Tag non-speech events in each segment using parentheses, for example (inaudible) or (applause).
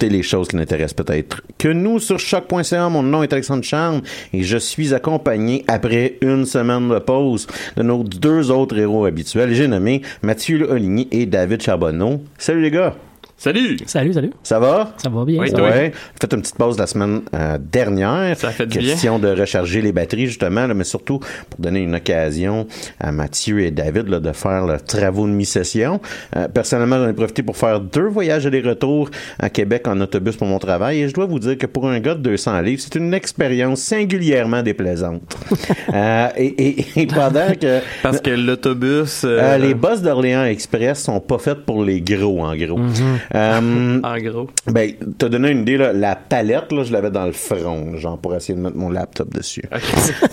Les choses qui n'intéressent peut-être que nous sur choc.ca. Mon nom est Alexandre Charme et je suis accompagné après une semaine de pause de nos deux autres héros habituels. J'ai nommé Mathieu Oligny et David Charbonneau. Salut les gars! Salut! Salut, salut. Ça va? Ça va bien. Oui, ça. toi? Ouais. Faites une petite pause la semaine euh, dernière. Ça fait du bien. Question de recharger les batteries, justement, là, mais surtout pour donner une occasion à Mathieu et David là, de faire le travaux de mi-session. Euh, personnellement, j'en ai profité pour faire deux voyages aller-retour à Québec en autobus pour mon travail et je dois vous dire que pour un gars de 200 livres, c'est une expérience singulièrement déplaisante. (laughs) Euh, et, et- et pendant que... Parce que l'autobus. euh, Euh, les bus d'Orléans Express sont pas faites pour les gros, en gros. Euh, (laughs) En gros. ben, t'as donné une idée, là, la palette, là, je l'avais dans le front, genre, pour essayer de mettre mon laptop dessus.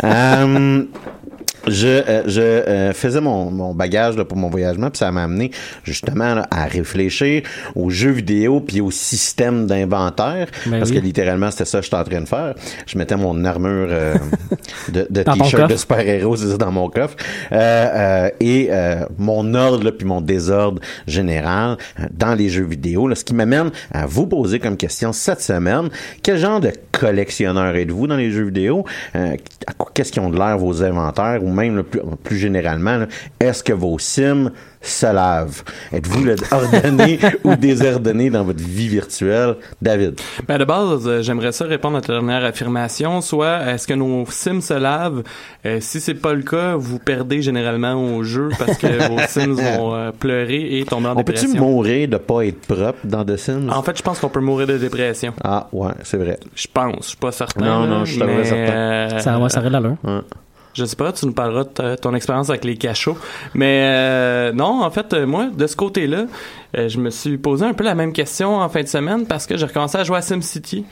Euh, (laughs) je euh, je euh, faisais mon, mon bagage là, pour mon voyagement, puis ça m'a amené justement là, à réfléchir aux jeux vidéo puis au système d'inventaire, Ben parce oui. que littéralement c'était ça que j'étais en train de faire. Je mettais mon armure euh, (laughs) de, de t-shirt de super-héros dans mon coffre, Euh, euh, et euh, mon ordre là, puis mon désordre général dans les jeux vidéo, là, ce qui m'amène à vous poser comme question cette semaine, quel genre de collectionneur êtes-vous dans les jeux vidéo? Euh, Qu'est-ce qui ont de l'air vos inventaires? Même là, plus, plus généralement, est-ce que vos sims se lavent? Êtes-vous ordonné (laughs) ou désordonné dans votre vie virtuelle? David. Ben de base, euh, j'aimerais ça répondre à ta dernière affirmation. Soit, est-ce que nos sims se lavent? Euh, si c'est pas le cas, vous perdez généralement au jeu parce que vos (laughs) sims vont euh, pleurer et tomber en On peut-tu dépression. mourir de pas être propre dans The Sims? En fait, je pense qu'on peut mourir de dépression. Ah, ouais, c'est vrai. Je pense, je suis pas certain. Non, là, non, je suis certain. euh, Ça, ouais, ça aurait l'allure. Je sais pas, tu nous parleras de ton expérience avec les cachots. Mais euh, non, en fait, euh, moi, de ce côté-là, euh, je me suis posé un peu la même question en fin de semaine parce que j'ai recommencé à jouer à SimCity.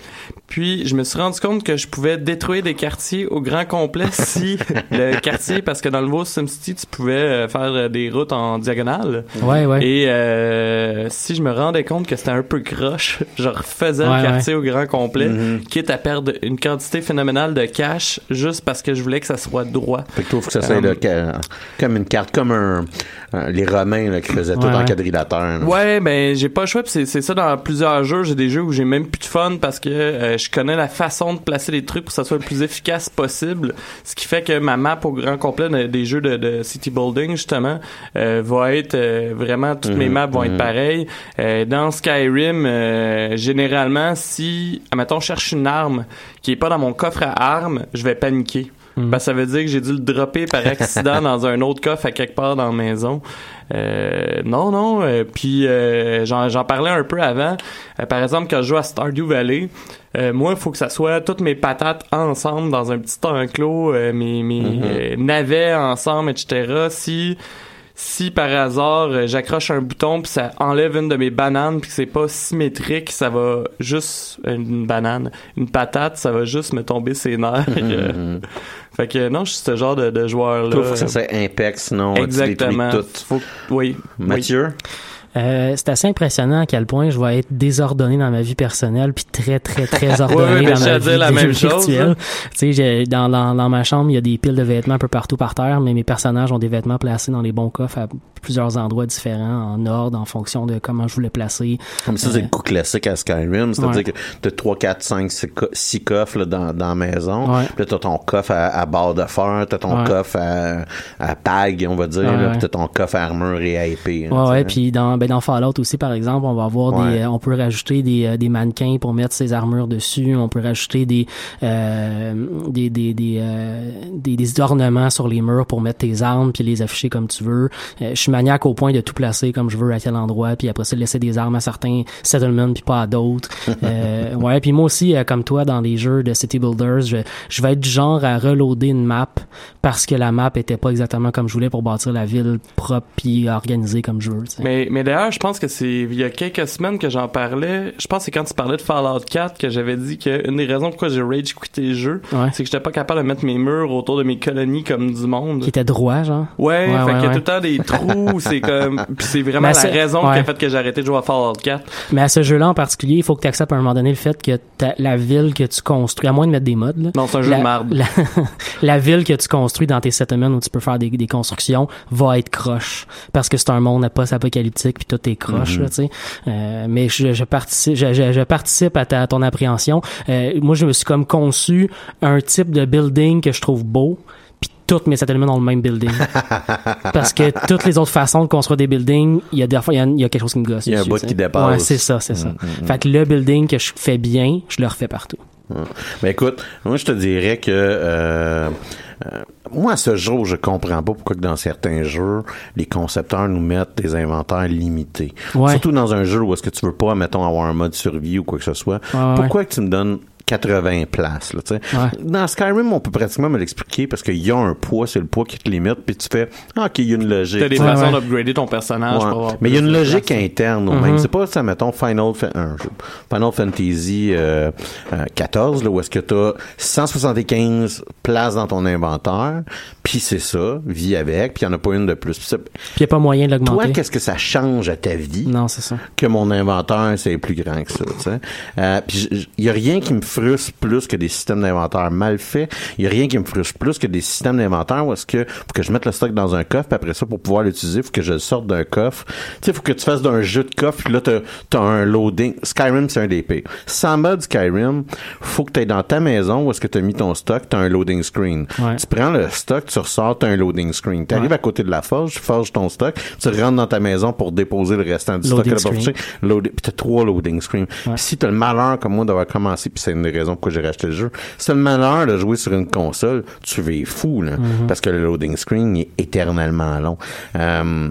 Puis je me suis rendu compte que je pouvais détruire des quartiers au grand complet (laughs) si le quartier, parce que dans le nouveau SimCity, tu pouvais euh, faire des routes en diagonale. Ouais, ouais. Et euh, si je me rendais compte que c'était un peu croche, je refaisais Ouais, le quartier ouais. au grand complet, Mhm. quitte à perdre une quantité phénoménale de cash juste parce que je voulais que ça soit droit. Fait que toi, faut que ça soit Euh, comme une carte, comme un- les Romains là, qui faisaient tout Ouais, en ouais. quadrilatère. là. Ouais, ben j'ai pas le choix, pis c'est c'est ça dans plusieurs jeux, j'ai des jeux où j'ai même plus de fun parce que euh, je connais la façon de placer les trucs pour que ça soit le plus efficace possible, ce qui fait que ma map au grand complet de- des jeux de, de city building justement euh, va être euh, vraiment toutes mes Mhm, maps vont mhm. être pareilles. Euh, dans Skyrim, euh, généralement si admettons je cherche une arme qui est pas dans mon coffre à armes, je vais paniquer. Que ça veut dire que j'ai dû le dropper par (laughs) accident dans un autre coffre à quelque part dans la maison. Euh, non, non. euh, puis euh, j'en j'en parlais un peu avant. Euh, par exemple, quand je joue à Stardew Valley, euh, moi, il faut que ça soit toutes mes patates ensemble dans un petit enclos, euh, mes, mes Mhm. euh, navets ensemble, etc. Si si par hasard j'accroche un bouton puis ça enlève une de mes bananes puis que c'est pas symétrique, ça va juste une banane, une patate, ça va juste me tomber ses nerfs. (laughs) Fait que non, je suis ce genre de, de joueur là. Toi, faut que ça soit impec, sinon tu détruis Exactement. tout. Faut- oui. Mathieu? Euh, c'est assez impressionnant à quel point je vais être désordonné dans ma vie personnelle puis très très très (laughs) ordonné Ouais, ouais, dans ma vie dire la même virtuelle. chose, hein. Tu sais, j'ai- dans, dans dans ma chambre, il y a des piles de vêtements un peu partout par terre, mais mes personnages ont des vêtements placés dans les bons coffres à plusieurs endroits différents, en ordre, en fonction de comment je voulais placer. Comme ça, c'est Euh, le coup classique à Skyrim. C'est-à-dire Ouais. que t'as 3, 4, 5, 6 coffres là, dans, dans la maison. Ouais. Puis là, t'as ton coffre à, à barre de fer, t'as ton Ouais. coffre à, à pag, on va dire. Ouais, là, ouais. Puis t'as ton coffre à armure et à épée. hein, Ouais, puis dans ben dans Fallout aussi par exemple, on va avoir Ouais. des euh, on peut rajouter des, euh, des mannequins pour mettre ses armures dessus, on peut rajouter des euh, des des des, euh, des des ornements sur les murs pour mettre tes armes puis les afficher comme tu veux. Euh, je suis maniaque au point de tout placer comme je veux à quel endroit puis après ça laisser des armes à certains settlements puis pas à d'autres. (laughs) euh, ouais, puis moi aussi comme toi dans les jeux de City Builders, je, je vais être du genre à reloader une map parce que la map était pas exactement comme je voulais pour bâtir la ville propre puis organisée comme je veux. Mais, mais d'ailleurs, je pense que c'est il y a quelques semaines que j'en parlais. Je pense que c'est quand tu parlais de Fallout 4 que j'avais dit que une des raisons pourquoi j'ai rage quitté le jeu, Ouais. c'est que j'étais pas capable de mettre mes murs autour de mes colonies comme du monde. Qui était droit, genre. Ouais, Ouais, fait ouais, qu'il y a tout le temps des trous, (laughs) c'est comme puis c'est vraiment la raison qui a fait que j'ai arrêté de jouer à Fallout 4. Mais à ce jeu-là en particulier, il faut que tu acceptes à un moment donné le fait que la ville que tu construis, à moins de mettre des modes, là, Non, c'est un jeu la, de marde. La, (laughs) la ville que tu construis dans tes settlements où tu peux faire des, des constructions va être croche parce que c'est un monde post-apocalyptique puis tout est croche, là, tu sais. Euh, mais je, je participe, je, je- je participe à, ta, à ton appréhension. Euh, moi, je me suis comme conçu un type de building que je trouve beau toutes mes settlements dans le même building. (laughs) Parce que toutes les autres façons de construire des buildings, il y a des fois, il y a, il y a quelque chose qui me gosse. Il y a un bout qui dépasse. Ouais, c'est ça, c'est ça. Mm, mm, mm. Fait que le building que je fais bien, je le refais partout. Mais écoute, moi je te dirais que euh, euh, moi à ce jour, je comprends pas pourquoi que dans certains jeux, les concepteurs nous mettent des inventaires limités. Ouais. Surtout dans un jeu où est-ce que tu veux pas, mettons, avoir un mode survie ou quoi que ce soit. Ouais. pourquoi que tu me donnes 80 places, là, tu sais. Ouais. Dans Skyrim, on peut pratiquement me l'expliquer parce qu'il y a un poids, c'est le poids qui te limite, puis tu fais, ah, ok, il y a une logique. T'as des façons d'upgrader ton personnage Ouais. pour avoir Mais il y a une logique place. interne au même. C'est pas ça, mettons, Final, Final Fantasy euh, euh, 14, là, où est-ce que tu as 175 places dans ton inventaire, puis c'est ça, vis avec, puis il n'y en a pas une de plus. Puis il n'y a pas moyen de toi, l'augmenter. qu'est-ce que ça change à ta vie? Non, c'est ça. Que mon inventaire, c'est plus grand que ça, tu sais? Euh, puis il y a rien qui me frustre plus que des systèmes d'inventaire mal faits. Il y a rien qui me frustre plus que des systèmes d'inventaire où est-ce que faut que je mette le stock dans un coffre, puis après ça, pour pouvoir l'utiliser, faut que je le sorte d'un coffre. Tu sais, faut que tu fasses d'un jeu de coffre, puis là, t'as, t'as un loading. Skyrim, c'est un pires. Sans mode Skyrim, faut que tu dans ta maison où est-ce que tu as mis ton stock, tu as un loading screen. Ouais. Tu prends le stock, tu ressors, tu un loading screen. Tu arrives Ouais. à côté de la forge, tu forges ton stock, tu rentres dans ta maison pour déposer le restant du Loading stock. à la. Loading- puis t'as trois loading screens. Ouais. Si t'as le malheur comme moi d'avoir commencé, puis c'est une des raisons pourquoi j'ai racheté le jeu, si t'as le malheur de jouer sur une console, tu vas fou, là. Mhm. Parce que le loading screen est éternellement long. Euh,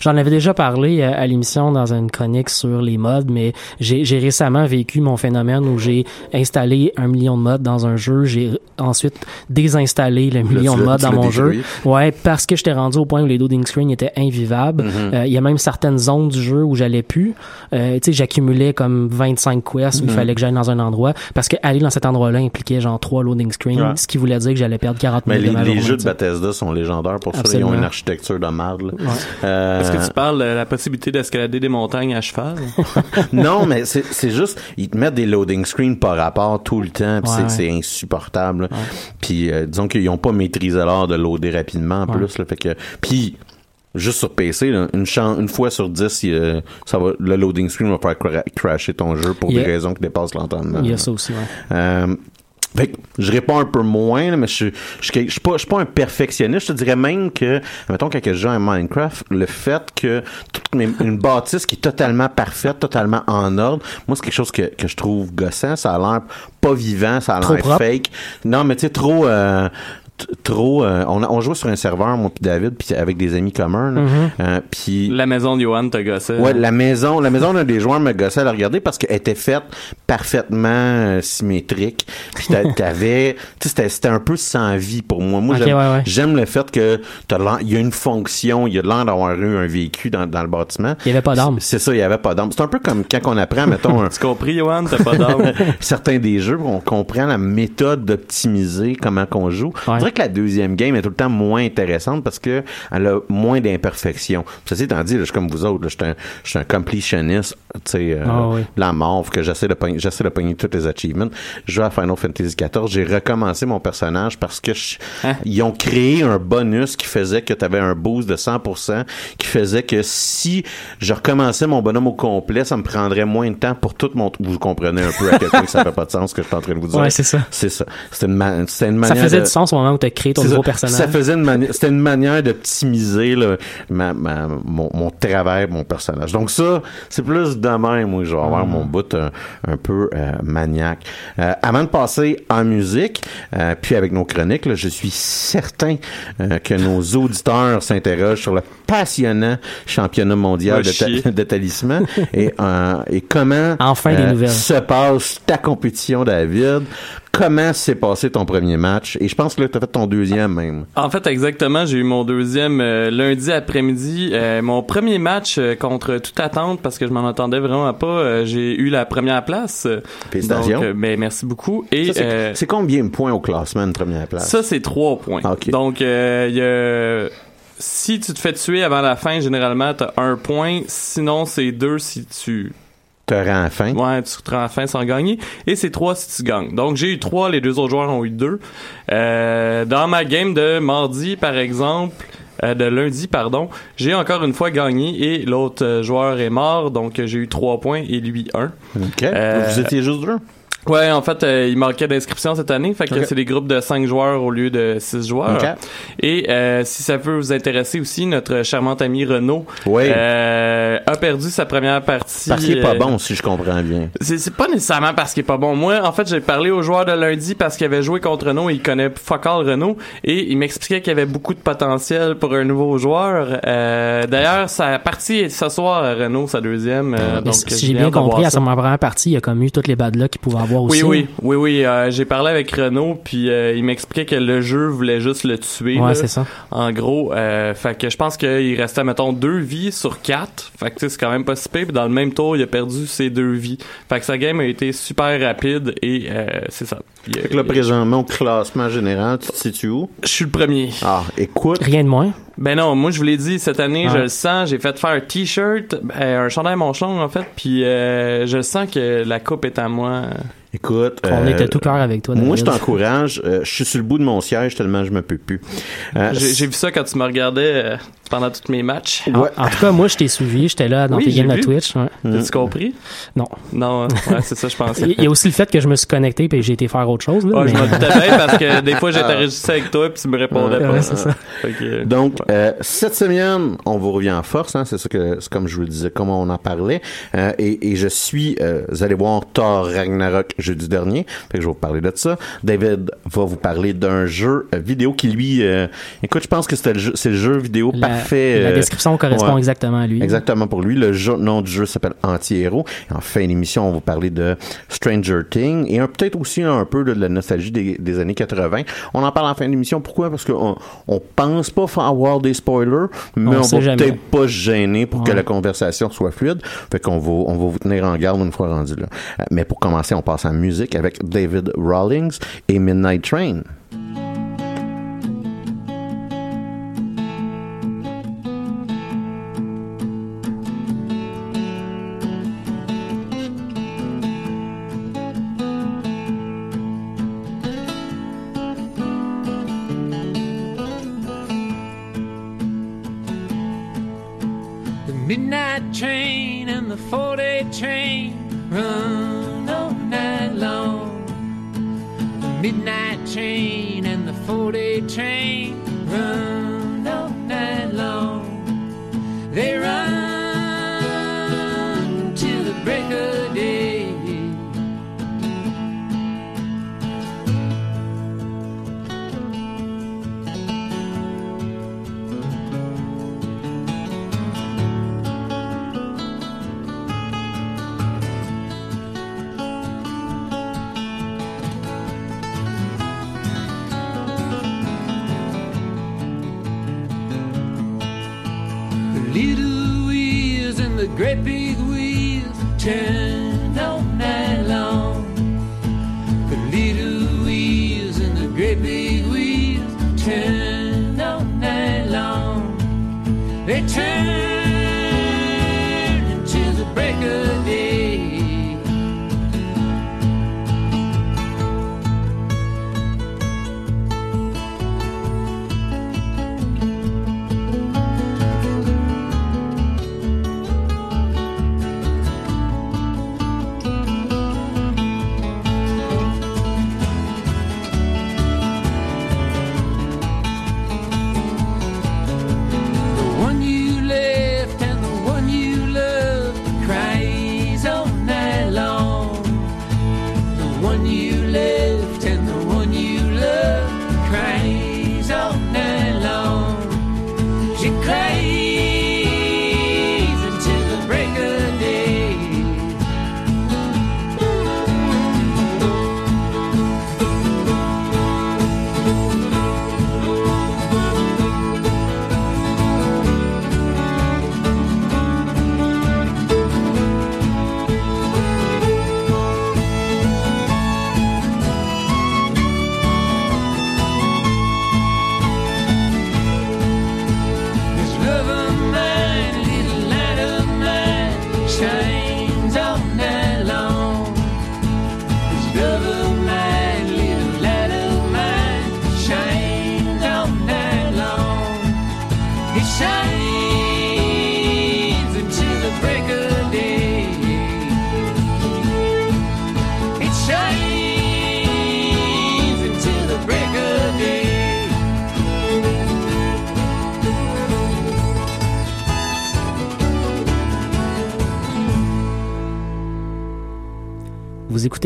J'en avais déjà parlé à, l'émission dans une chronique sur les modes, mais j'ai récemment vécu mon phénomène où j'ai installé un million de modes dans un jeu, j'ai ensuite désinstallé le million de modes dans mon jeu. Ouais, parce que j'étais rendu au point où les loading screens étaient invivables. Mm-hmm. Euh, Il y a même certaines zones du jeu où j'allais plus. Euh, tu sais, j'accumulais comme 25 quests où il Mhm. fallait que j'aille dans un endroit parce que aller dans cet endroit-là impliquait genre trois loading screens, Ouais. ce qui voulait dire que j'allais perdre 40 Mais minutes les, de ma les journée, jeux de. Bethesda sont légendaires pour ça. Ils ont Absolument. une architecture de marde. Euh, Est-ce que tu parles de la possibilité d'escalader des montagnes à cheval? (laughs) non, mais c'est juste, ils te mettent des loading screens par rapport tout le temps, puis Ouais, c'est- ouais. insupportable. Puis euh, disons qu'ils ont pas maîtrisé l'art de loader rapidement en Ouais. plus. Là, fait que, puis juste sur PC, là, une, une fois sur dix, il, euh, ça va, le loading screen va faire cra- crasher ton jeu pour des raisons qui dépassent l'entendement. Il y a ça aussi, ouais. Euh, fait que je réponds un peu moins, là, mais je, je, je, suis pas, je suis pas un perfectionniste. Je te dirais même que, mettons, quand je joue à Minecraft, le fait que toute mes- une bâtisse qui est totalement parfaite, totalement en ordre, moi, c'est quelque chose que, que je trouve gossant. Ça a l'air pas vivant, ça a l'air fake. Non, mais tu sais, trop... euh, trop euh, on, a- on jouait sur un serveur moi puis David puis avec des amis communs là. Mhm. Euh, puis La maison de Johan t'a gossé. Ouais, la maison, la maison d'un des joueurs me gossait à la regarder parce qu'elle était faite parfaitement euh, symétrique. Puis t'a- (laughs) t'avais, tu sais, c'était, c'était un peu sans vie pour moi. Moi, j'aime, ouais, ouais. j'aime le fait que t'as l'air- il y a une fonction, il y a l'air d'avoir eu un vécu dans, dans le bâtiment. Il y avait pas d'âme. C'est ça, il y avait pas d'âme. C'est un peu comme quand on apprend, mettons, un, (laughs) Tu compris, Johan? T'as pas d'âme. (laughs) certains des jeux, on comprend la méthode d'optimiser comment qu'on joue. Dirait que la deuxième game est tout le temps moins intéressante parce que elle a moins d'imperfections. Ceci étant dit, là, je suis comme vous autres, là, je suis un, je suis un completionist, tu sais, euh, Ah oui. la mort, que j'essaie de pogner, j'essaie de pogner tous les achievements. Je joue à Final Fantasy XIV, j'ai recommencé mon personnage parce que je- Hein? ils ont créé un bonus qui faisait que tu avais un boost de 100%, qui faisait que si je recommençais mon bonhomme au complet, ça me prendrait moins de temps pour tout mon... Vous comprenez un peu à quel point ça fait pas de sens ce que je suis en train de vous dire. Ouais, c'est ça. C'est ça. C'était une, ma- c'était une Ça manière faisait de- du sens au moment où ton nouveau ça. personnage. Ça faisait une manière, c'était une manière d'optimiser là, ma, ma- mon, mon travail, mon personnage. Donc ça, c'est plus de même où je vais avoir mon bout un, un peu euh, maniaque. Euh, avant de passer en musique, euh, puis avec nos chroniques, là, je suis certain euh, que nos (laughs) auditeurs s'interrogent sur le passionnant championnat mondial de, talisman (laughs) et, euh, et comment Enfin, nouvelles. se passe ta compétition, David. Comment s'est passé ton premier match? Et je pense que là, tu as fait ton deuxième même. En fait, exactement, j'ai eu mon deuxième euh, lundi après-midi. Euh, mon premier match euh, contre toute attente, parce que je m'en attendais vraiment pas, j'ai eu la première place. Félicitations. Donc, ben, merci beaucoup. Et c'est, combien de points au classement de première place? ça, c'est trois points. Donc, euh, il y a... Si tu te fais tuer avant la fin, généralement, t'as un point. Sinon, c'est deux si tu te rends fin. Ouais, tu te rends fin sans gagner. Et c'est trois si tu gagnes. Donc, j'ai eu trois, les deux autres joueurs ont eu deux. Euh, dans ma game de mardi, par exemple, euh, de lundi, pardon, j'ai encore une fois gagné et l'autre euh, joueur est mort. Donc, j'ai eu trois points et lui un. OK. Euh, Vous étiez juste deux? Ouais, en fait, euh, il manquait d'inscriptions cette année, fait que c'est des groupes de 5 joueurs au lieu de 6 joueurs. Ok. Et euh, si ça peut vous intéresser aussi, notre charmante ami Renaud Oui. euh, a perdu sa première partie. Parce qu'il est pas euh, bon, si je comprends bien. c'est, c'est pas nécessairement parce qu'il est pas bon. Moi, en fait, j'ai parlé au joueur de lundi parce qu'il avait joué contre Renault et il connaît fuck all Renault et il m'expliquait qu'il y avait beaucoup de potentiel pour un nouveau joueur. Euh, d'ailleurs, sa partie est ce soir à Renault, sa deuxième. euh, Mais donc, si j'ai bien compris, à sa première partie, il y a comme eu toutes les bad luck qu'il pouvait avoir Oui, aussi. oui, oui, oui. euh, j'ai parlé avec Renaud, puis euh, il m'expliquait que le jeu voulait juste le tuer. Ouais, c'est ça. En gros, euh, fait que je pense qu'il restait, mettons, deux vies sur quatre. Fait que tu sais, c'est quand même pas si pire. Puis dans le même tour, il a perdu ses deux vies. Fait que sa game a été super rapide et euh, c'est ça. Euh, Fait que là, présentement, au classement général, tu te situes où? je suis le premier. Ah, écoute. Rien de moins. Ben non, moi je vous l'ai dit cette année, Ah. je le sens, j'ai fait faire un t-shirt, ben, un chandail Monchlon en fait, puis euh, je sens que la coupe est à moi. Écoute. On euh, était tout cœur avec toi, Moi, je t'encourage. euh, je suis sur le bout de mon siège tellement je me peux plus. Euh, J'ai vu ça quand tu me regardais euh, pendant tous mes matchs. En, en tout cas, moi, je t'ai suivi. J'étais là dans Oui, tes games de. Twitch. ouais. T'as-tu compris? Non. Non, euh, ouais, c'est ça, je pensais. Il y a aussi le fait que je me suis connecté et j'ai été faire autre chose. Là, Ah, je m'en doutais bien (laughs) parce que des fois j'étais enregistré avec toi puis tu me répondais Ouais, pas. ouais, c'est ça. Euh, Donc, euh, cette semaine, on vous revient en force, hein, c'est ça que, c'est comme je vous le disais, comme on en parlait, euh, et, et je suis, euh, vous allez voir, Thor Ragnarok jeudi dernier. Fait que je vais vous parler de ça. David va vous parler d'un jeu vidéo qui lui, écoute, je pense que c'est le jeu, c'est le jeu vidéo parfait. La description correspond exactement à lui. Exactement pour lui. Le jeu, nom du jeu s'appelle Anti-Héros. En fin d'émission, on va vous parler de Stranger Things et peut-être aussi un peu de, la nostalgie des, années 80. On en parle en fin d'émission. Pourquoi? Parce qu'on on pense pas avoir des spoilers, mais on, va peut-être pas se gêner pour que la conversation soit fluide. Fait qu'on va, on va vous tenir en garde une fois rendu là. Euh, mais pour commencer, on passe musique avec David Rawlings et Midnight Train.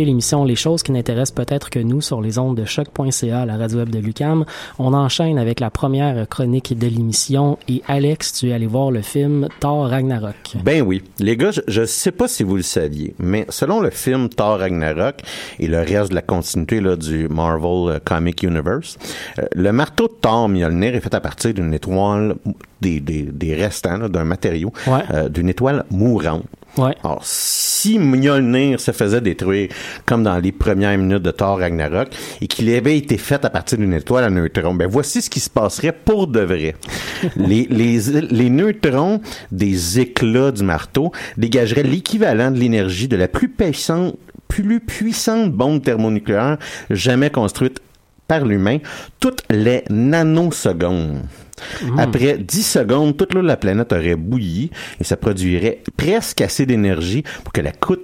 L'émission Les choses qui n'intéressent peut-être que nous sur les ondes de choc.ca, la radio web de Lucam. On enchaîne avec la première chronique de l'émission et Alex, tu es allé voir le film Thor Ragnarok. Ben oui. Les gars, je, ne sais pas si vous le saviez, mais selon le film Thor Ragnarok et le reste de la continuité là, du Marvel euh, Comic Universe, euh, le marteau de Thor Mjolnir est fait à partir d'une étoile des, des, restants d'un matériau euh, d'une étoile mourante. Ouais. Alors, si Mjolnir se faisait détruire comme dans les premières minutes de Thor Ragnarok et qu'il avait été fait à partir d'une étoile à neutrons, ben voici ce qui se passerait pour de vrai. (laughs) les, les, les neutrons des éclats du marteau dégageraient l'équivalent de l'énergie de la plus puissante, plus puissante bombe thermonucléaire jamais construite par l'humain toutes les nanosecondes. Hmm. Après 10 secondes, toute la planète aurait bouilli et ça produirait presque assez d'énergie pour que la croûte,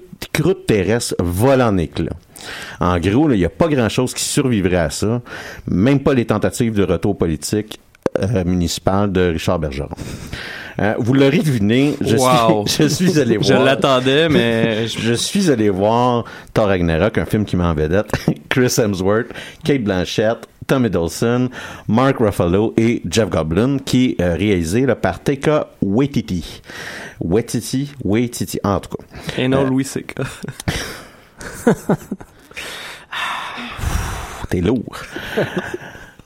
terrestre vole en éclats. En gros, il n'y a pas grand-chose qui survivrait à ça, même pas les tentatives de retour politique euh, municipal de Richard Bergeron. Euh, vous l'aurez deviné, je, Wow. suis, (laughs) je suis allé voir. Je l'attendais, mais (laughs) je, je suis allé voir Thor Ragnarok, un film qui met en vedette (laughs) Chris Hemsworth, Kate Blanchett, Tom Hiddleston, Mark Ruffalo et Jeff Goblin, qui est euh, réalisé là, par Taika Waititi. Waititi, Waititi, en tout cas. Et non Euh, Louis C.K. T'es lourd.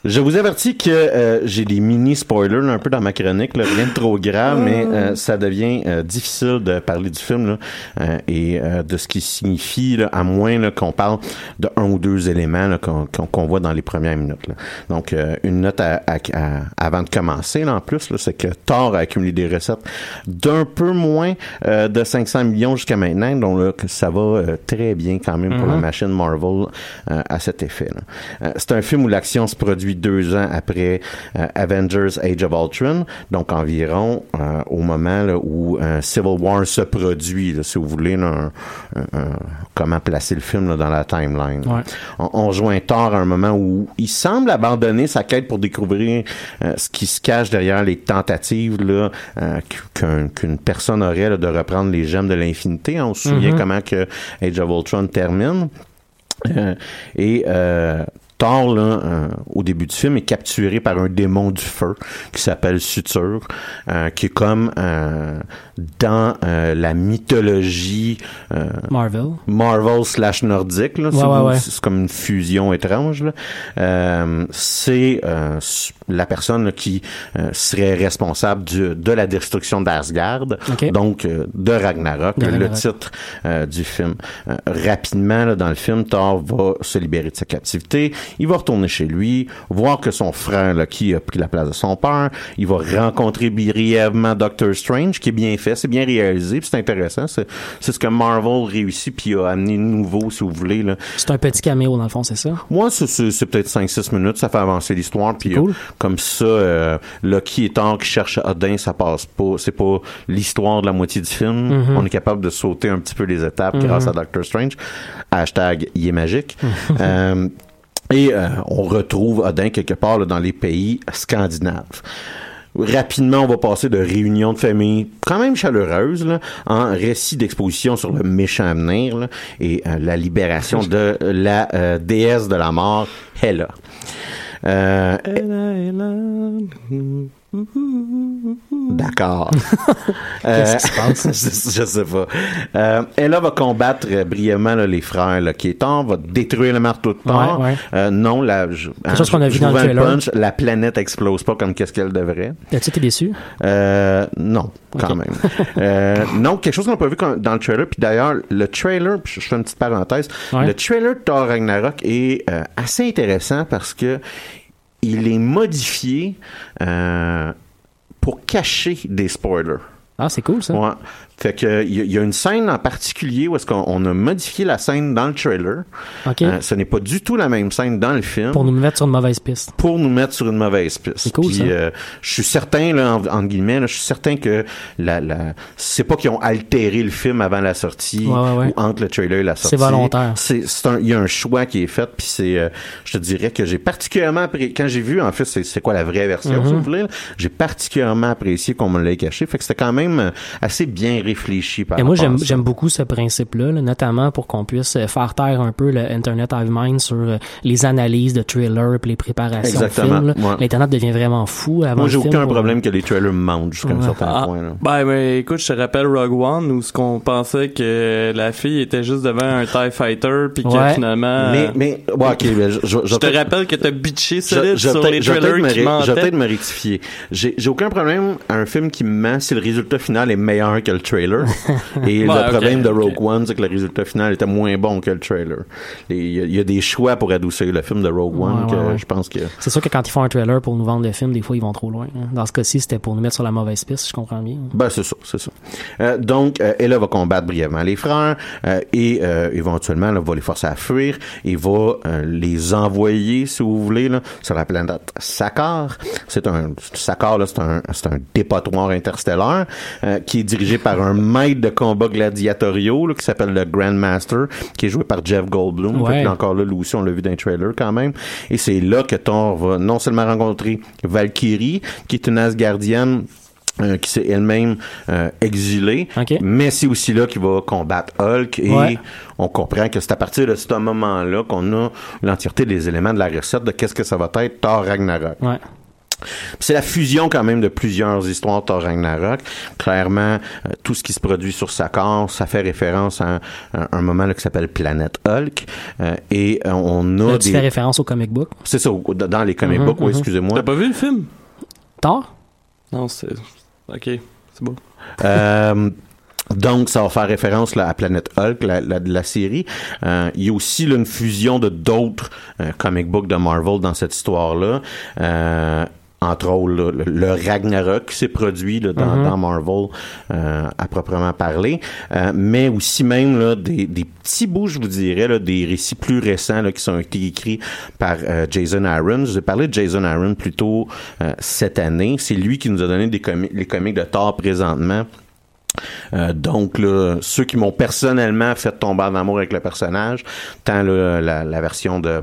Je vous avertis que euh, j'ai des mini spoilers là, un peu dans ma chronique, là, rien de trop grave, mais euh, ça devient euh, difficile de parler du film là, euh, et euh, de ce qu'il signifie, là, à moins là, qu'on parle de un ou deux éléments là, qu'on voit dans les premières minutes. là. Donc, euh, une note à- à- à- avant de commencer, là, en plus, là, c'est que Thor a accumulé des recettes d'un peu moins euh, de 500 millions jusqu'à maintenant, donc là, que ça va euh, très bien quand même pour la machine Marvel euh, à cet effet. là. Euh, c'est un film où l'action se produit deux ans après euh, Avengers Age of Ultron, donc environ euh, au moment là, où euh, Civil War se produit, là, si vous voulez, là, un- un- un- comment placer le film dans la timeline. Ouais. On, on rejoint Thor à un moment où il semble abandonner sa quête pour découvrir ce qui se cache derrière les tentatives qu'une personne aurait de reprendre les gemmes de l'infinité. On se souvient Mhm. comment que Age of Ultron termine. Euh, et euh, Thor, là, euh, au début du film, est capturé par un démon du feu qui s'appelle Suture, euh, qui est comme euh, dans la mythologie Marvel. Marvel slash nordique. Là, ouais, ouais. C'est comme une fusion étrange. là. C'est la personne là, qui serait responsable du- de la destruction d'Asgard, Ok. donc de Ragnarok, De le Ragnarok. titre euh, du film. Rapidement, dans le film, Thor va se libérer de sa captivité. Il va retourner chez lui, voir que son frère, là, qui a pris la place de son père, il va rencontrer brièvement Doctor Strange, qui est bien fait, c'est bien réalisé, puis c'est intéressant. C'est ce que Marvel réussit, puis a amené de nouveau, si vous voulez. Là. C'est un petit caméo, dans le fond, c'est ça? Moi, c'est- peut-être 5-6 minutes, ça fait avancer l'histoire, puis euh, comme ça, euh, et Thor qui cherche Odin, ça passe pas. C'est pas l'histoire de la moitié du film. Mhm. On est capable de sauter un petit peu les étapes Mhm. grâce à Doctor Strange. Hashtag, il est magique. (laughs) Euh, et euh, on retrouve Odin quelque part là, dans les pays scandinaves. Rapidement, on va passer de réunions de famille quand même chaleureuses là, en récit d'exposition sur le méchant avenir là, et euh, la libération de la euh, déesse de la mort, Hela. Euh, D'accord. (laughs) Qu'est-ce qui se passe? (laughs) je, sais pas. Euh, Ella va combattre euh, brièvement là, les frères là, qui est temps, va détruire le marteau de Thor. Ouais, ouais. Euh, non, la, je, chose qu'on a je vu dans le punch, la planète explose pas comme qu'est-ce qu'elle devrait. As-tu été déçu? Euh, non, quand même. Euh, (laughs) non, quelque chose qu'on n'a pas vu quand- dans le trailer. Puis d'ailleurs, le trailer, je fais une petite parenthèse, Ouais. le trailer de Thor Ragnarok est euh, assez intéressant parce que il est modifié euh, pour cacher des spoilers. Ah, c'est cool, ça. Ouais. Fait que il y, a- une scène en particulier où est-ce qu'on on a modifié la scène dans le trailer. OK. Euh, ce n'est pas du tout la même scène dans le film Pour nous mettre sur une mauvaise piste. pour nous mettre sur une mauvaise piste. C'est cool, Puis, euh, je suis certain, là, en, guillemets, là, je suis certain que la, la, c'est pas qu'ils ont altéré le film avant la sortie Ouais, ouais, ouais. ou entre le trailer et la sortie. C'est volontaire. C'est, il y a un choix qui est fait, puis c'est, euh, je te dirais que j'ai particulièrement apprécié, quand j'ai vu, en fait, c'est, quoi la vraie version, si vous voulez, j'ai particulièrement apprécié qu'on me l'ait caché, fait que c'était quand même euh, assez bien réfléchi par Et moi, j'aime, à ça. j'aime beaucoup ce principe-là, là, notamment pour qu'on puisse euh, faire taire un peu le Internet Hive Mind sur euh, les analyses de trailers et les préparations Exactement, de films. là. ouais. L'Internet devient vraiment fou avant Moi, j'ai aucun problème que les trailers me mentent jusqu'à un Ouais. certain Ah, point, là. Ben, écoute, je te rappelle Rogue One où ce qu'on pensait que la fille était juste devant un TIE Fighter puis que Ouais. finalement... Mais, mais, ouais, ok, ben, je, je- je- Je te rappelle que t'as bitché solide je, sur les je vais trailers peut-être me qui ré- Je vais mentaient. peut-être me rectifier. J'ai j'ai aucun problème à un film qui me ment si le résultat final est meilleur que le trailer. (laughs) Et le problème de. Rogue One, c'est que le résultat final était moins bon que le trailer. Il y, a- il y a des choix pour adoucir le film de Rogue One Ouais, que ouais, ouais. je pense que... C'est sûr que quand ils font un trailer pour nous vendre le film, des fois, ils vont trop loin. hein. Dans ce cas-ci, c'était pour nous mettre sur la mauvaise piste, si je comprends bien. Ben, c'est ça, c'est ça. Euh, donc, euh, Ella va combattre brièvement les frères euh, et euh, éventuellement, là, va les forcer à fuir et va les envoyer, si vous voulez, là, sur la planète Sakar. C'est un Sakar, là, c'est un, c'est un dépotoir interstellaire qui est dirigé par un maître de combat gladiatoriaux là, qui s'appelle le Grandmaster, qui est joué par Jeff Goldblum. Ouais. Là, encore là, lui aussi, on l'a vu dans le trailer quand même. Et c'est là que Thor va non seulement rencontrer Valkyrie, qui est une Asgardienne euh, qui s'est elle-même euh, exilée, mais c'est aussi là qu'il va combattre Hulk et Ouais. on comprend que c'est à partir de ce moment-là qu'on a l'entièreté des éléments de la recette de qu'est-ce que ça va être Thor Ragnarok. Ouais. C'est la fusion quand même de plusieurs histoires Thor Ragnarok. Clairement, euh, tout ce qui se produit sur sa corps, ça fait référence à un, à un moment là, qui s'appelle Planète Hulk. Euh, et euh, on a Là, tu des... fais référence au comic book? C'est ça, au- dans les comic Mhm, books, oui, mhm. excusez-moi. T'as pas vu le film? Thor? Non, c'est. Ok, c'est beau. Euh, donc, ça va faire référence là, à Planète Hulk, la, la, la série. Euh, il y a aussi là, une fusion de d'autres euh, comic books de Marvel dans cette histoire-là. Euh, entre autres, là, le, le Ragnarok qui s'est produit là, dans, Mhm. dans Marvel euh, à proprement parler, Euh, mais aussi même là, des, des petits bouts, je vous dirais, là, des récits plus récents là, qui ont été écrits par euh, Jason Aaron. Je vous ai parlé de Jason Aaron plus tôt cette année. C'est lui qui nous a donné des comi- les comics de Thor présentement. Euh, donc là, ceux qui m'ont personnellement fait tomber en amour avec le personnage, tant là, la, la version de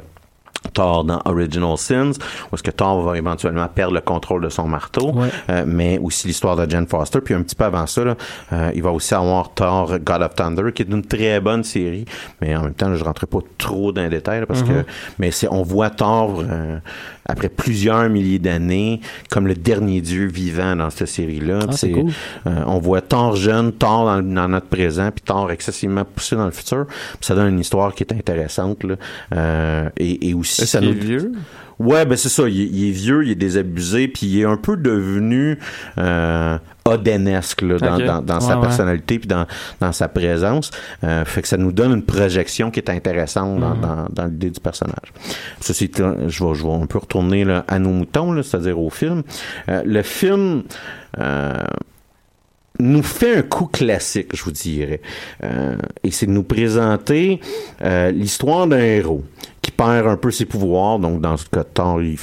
Thor dans Original Sins, où est-ce que Thor va éventuellement perdre le contrôle de son marteau, Ouais. euh, mais aussi l'histoire de Jen Foster. Puis un petit peu avant ça, là, euh, il va aussi avoir Thor God of Thunder, qui est une très bonne série, mais en même temps, là, je rentrerai pas trop dans les détails, là, parce Mhm. que mais c'est on voit Thor euh, après plusieurs milliers d'années comme le dernier dieu vivant dans cette série-là. Ah, c'est cool. euh, on voit Thor jeune, Thor dans, dans notre présent, puis Thor excessivement poussé dans le futur. Puis ça donne une histoire qui est intéressante. Là. Euh, et, et aussi, Est-ce ça nous... vieux? Ouais, ben c'est ça. Il, est- il est vieux, il est désabusé, puis il est un peu devenu euh, Odenesque là, dans, Ok. dans, dans sa Ouais, personnalité puis dans, dans sa présence. Euh, fait que ça nous donne une projection qui est intéressante dans, Mhm. dans, dans l'idée du personnage. Ceci étant, je vais, je vais un peu retourner là, à nos moutons, c'est-à-dire au film. Euh, le film... euh, nous fait un coup classique, je vous dirais. Euh, et c'est de nous présenter euh, l'histoire d'un héros perd un peu ses pouvoirs. Donc, dans ce cas de Thor, il,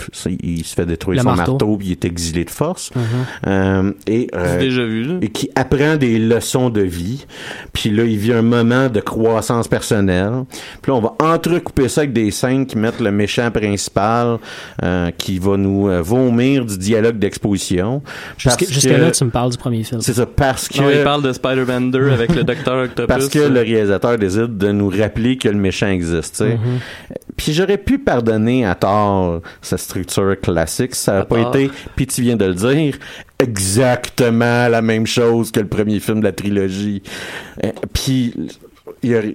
se fait détruire Le son marteau. marteau, puis il est exilé de force. Mhm. Euh, et, euh, J'ai déjà vu, là. et qui apprend des leçons de vie. Puis là, il vit un moment de croissance personnelle. Puis là, on va entrecouper ça avec des scènes qui mettent le méchant principal euh, qui va nous euh, vomir du dialogue d'exposition. Jusque-là, que- tu me parles du premier film. C'est ça, parce que... Non, il parle de Spider-Man 2 avec le Docteur (laughs) Octopus. Parce que le réalisateur décide de nous rappeler que le méchant existe, sais. Puis j'aurais pu pardonner à tort sa structure classique si ça n'a pas tort. été, puis tu viens de le dire, exactement la même chose que le premier film de la trilogie. Euh, puis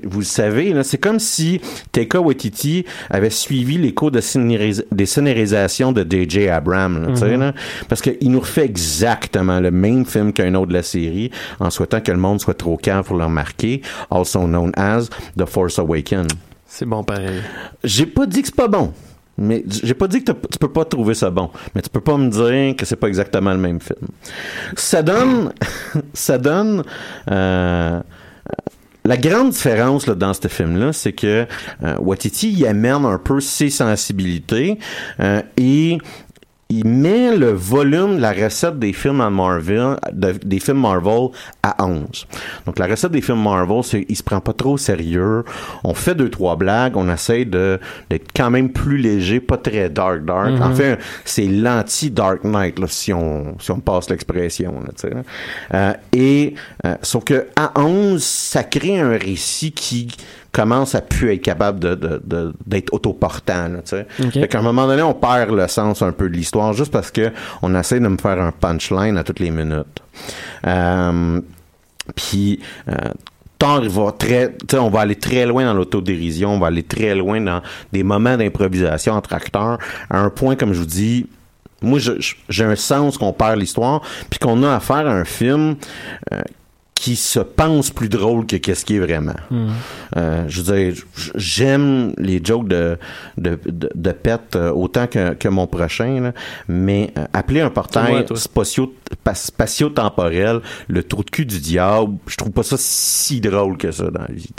vous le savez, c'est comme si Taika Waititi avait suivi les cours de scénaris- des scénarisations de DJ Abrams, là, Mhm. là. parce qu'il nous refait exactement le même film qu'un autre de la série, en souhaitant que le monde soit trop calme pour le remarquer, also known as The Force Awakens. C'est bon pareil. J'ai pas dit que c'est pas bon. Mais j'ai pas dit que tu peux pas trouver ça bon. Mais tu peux pas me dire que c'est pas exactement le même film. Ça donne, (laughs) ça donne, euh, la grande différence là, dans ce film-là, c'est que euh, Watiti y amène un peu ses sensibilités euh, et il met le volume de la recette des films en Marvel, de- des films Marvel à 11. Donc la recette des films Marvel, c'est il se prend pas trop au sérieux. On fait deux trois blagues, on essaie de d'être quand même plus léger, pas très dark dark. En fait, c'est l'anti Dark Knight là, si on si on passe l'expression là, tu sais. là. Euh, et euh, sauf que à 11, ça crée un récit qui commence à plus être capable de, de- de- d'être autoportant. Là. Fait qu'à un moment donné, on perd le sens un peu de l'histoire juste parce que on essaie de me faire un punchline à toutes les minutes. Euh, puis euh, il va très, on va aller très loin dans l'autodérision, on va aller très loin dans des moments d'improvisation entre acteurs, à un point, comme je vous dis, moi, je- je- j'ai un sens qu'on perd l'histoire, puis qu'on a affaire à un film euh, qui se pense plus drôle que qu'est-ce qui est vraiment. Mhm. Euh, je veux dire, j'aime les jokes de de, de, de pète euh, autant que, que mon prochain, là, mais euh, appeler un portail spatio, spatio-temporel le trou de cul du diable, je trouve pas ça si drôle que ça dans la vie.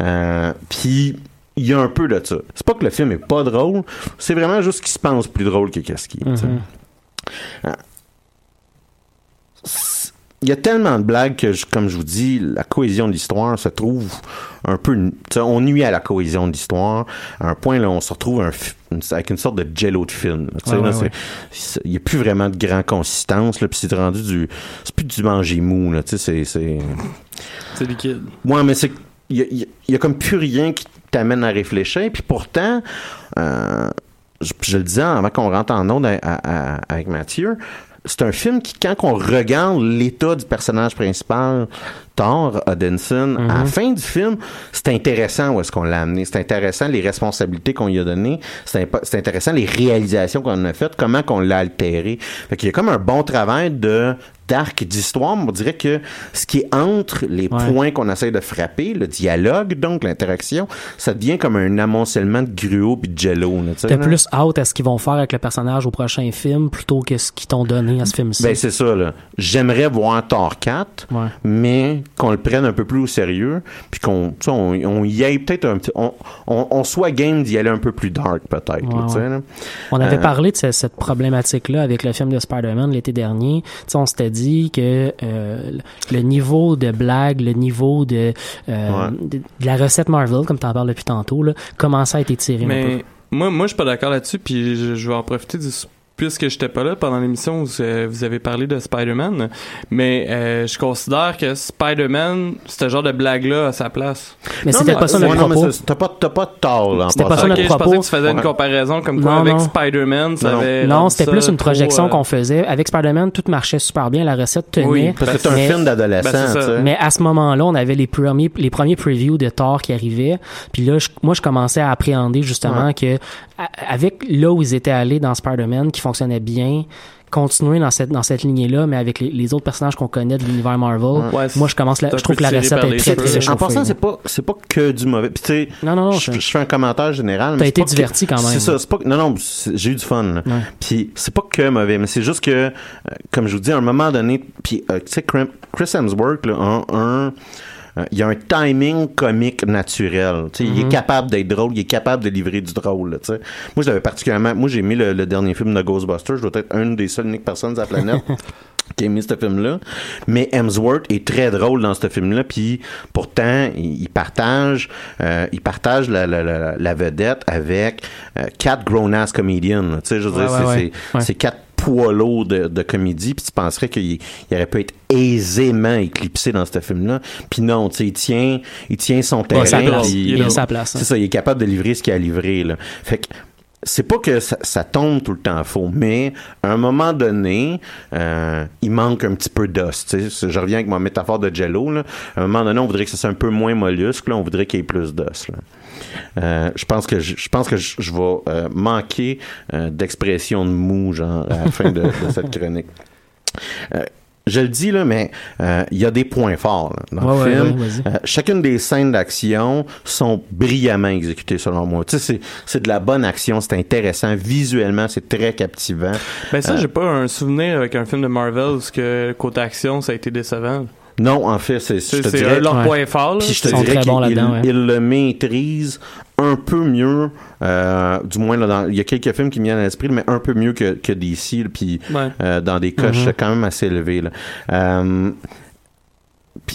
Euh, Puis il y a un peu de ça. C'est pas que le film est pas drôle, c'est vraiment juste qu'il se pense plus drôle que qu'est-ce qui est. sais. Il y a tellement de blagues que, je- comme je vous dis, la cohésion de l'histoire se trouve un peu... On nuit à la cohésion de l'histoire. À un point, là, on se retrouve un avec une sorte de jello de film. Ouais, ouais, ouais. Il n'y a plus vraiment de grande consistance. Puis c'est rendu du... C'est plus du manger mou. C'est... liquide. Ouais, mais c'est il y a, y a- il y a comme plus rien qui t'amène à réfléchir. Puis pourtant, euh, je, je le disais avant qu'on rentre en onde à- à- à- avec Mathieu, c'est un film qui, quand on regarde l'état du personnage principal, Thor Odinson, à la fin du film, c'est intéressant où est-ce qu'on l'a amené. C'est intéressant les responsabilités qu'on lui a données. C'est intéressant les réalisations qu'on a faites, comment qu'on l'a altéré. Fait qu'il y a comme un bon travail de d'histoire, mais on dirait que ce qui est entre les Ouais. points qu'on essaie de frapper, le dialogue, donc l'interaction, ça devient comme un amoncellement de gruau puis de jello. là. plus hâte à ce qu'ils vont faire avec le personnage au prochain film plutôt que ce qu'ils t'ont donné à ce film-ci. Ben, c'est ça, là. J'aimerais voir Thor 4, Ouais. mais qu'on le prenne un peu plus au sérieux, puis qu'on, on, on y aille peut-être un petit, on, on, on soit game d'y aller un peu plus dark, peut-être, Ouais, ouais. On avait Euh, parlé de ce- cette problématique-là avec le film de Spider-Man l'été dernier. On s'était dit que euh, le niveau de blague, le niveau de, euh, Ouais. de, de la recette Marvel, comme tu en parles depuis tantôt, là, commençait à être étiré un peu. Mais moi, moi, je suis pas d'accord là-dessus, puis je, je vais en profiter du puisque j'étais pas là pendant l'émission où euh, vous avez parlé de Spider-Man, mais euh, je considère que Spider-Man, ce genre de blague-là a sa place. Mais c'était pas ça notre propos. t'as pas, t'as pas de tort, là, en C'était pas ça notre je pensais propos. que tu faisais une comparaison comme quoi Non, avec non. Spider-Man, ça Non, avait c'était plus une trop, projection euh, qu'on faisait. Avec Spider-Man, tout marchait super bien, la recette tenait. Oui, Parce que c'est un film d'adolescent, Ben. Mais à ce moment-là, on avait les premiers, les premiers previews de Thor qui arrivaient. Puis là, je- moi, je commençais à appréhender justement que à- avec là où ils étaient allés dans Spider-Man, qui fonctionnait bien, continuer dans cette dans cette lignée-là, mais avec les, les autres personnages qu'on connaît de l'univers Marvel. Ouais, moi, je commence, la, je trouve que la recette est très très En passant, c'est pas, c'est pas que du mauvais. Puis, tu sais, Non, non, non. je, fais un commentaire général. T'as été pas que- diverti quand même. C'est ça, c'est pas non, non, j'ai eu du fun. là. Ouais. Puis c'est pas que mauvais, mais c'est juste que, euh, comme je vous dis, à un moment donné, puis euh, tu sais, Chris Hemsworth, là, un, un- il y a un timing comique naturel. Il est capable d'être drôle, il est capable de livrer du drôle. là. Moi, je l'avais particulièrement. Moi, j'ai aimé le, le dernier film de Ghostbusters. Je dois être une des seules uniques personnes sur la planète. (laughs) qui a aimé ce film-là. Mais Hemsworth est très drôle dans ce film-là. Puis pourtant, il, il partage, euh, il partage la, la, la, la vedette avec euh, quatre grown-ass. Tu sais, je veux Ouais, dire, ouais, c'est- ouais. c'est Ouais. c'est quatre poids lourds de, de comédie, puis tu penserais qu'il il aurait pu être aisément éclipsé dans ce film-là. Puis non, tu sais, il tient, il tient son terrain. sa place. Il a sa place, hein. C'est ça, il est capable de livrer ce qu'il a livré. Là. Fait que c'est pas que ça, ça tombe tout le temps faux, mais à un moment donné, euh, il manque un petit peu d'os. Je reviens avec ma métaphore de Jello. Là. À un moment donné, on voudrait que ça soit un peu moins mollusque. Là. On voudrait qu'il y ait plus d'os. Euh, je pense que je, je pense que je, je vais euh, manquer euh, d'expression de mou genre à la fin de, de cette chronique. Euh, je le dis là, mais euh, il y a des points forts là, dans Ouais, le film. ouais. Euh, chacune des scènes d'action sont brillamment exécutées selon moi. Tu sais, c'est, c'est de la bonne action, c'est intéressant visuellement, c'est très captivant. Ben ça, Euh, j'ai pas un souvenir avec un film de Marvel où ce que côté action, ça a été décevant. Non, en fait, c'est, je C'est un- leur Ouais. point fort. là. Puis je te dirais très bons qu'il là-dedans, il- ouais. il le maîtrise un peu mieux, euh, du moins là, dans, il y a quelques films qui me viennent à l'esprit, mais un peu mieux que, que DC, puis Ouais. euh, dans des coches Mhm. quand même assez élevées. Là. Euh,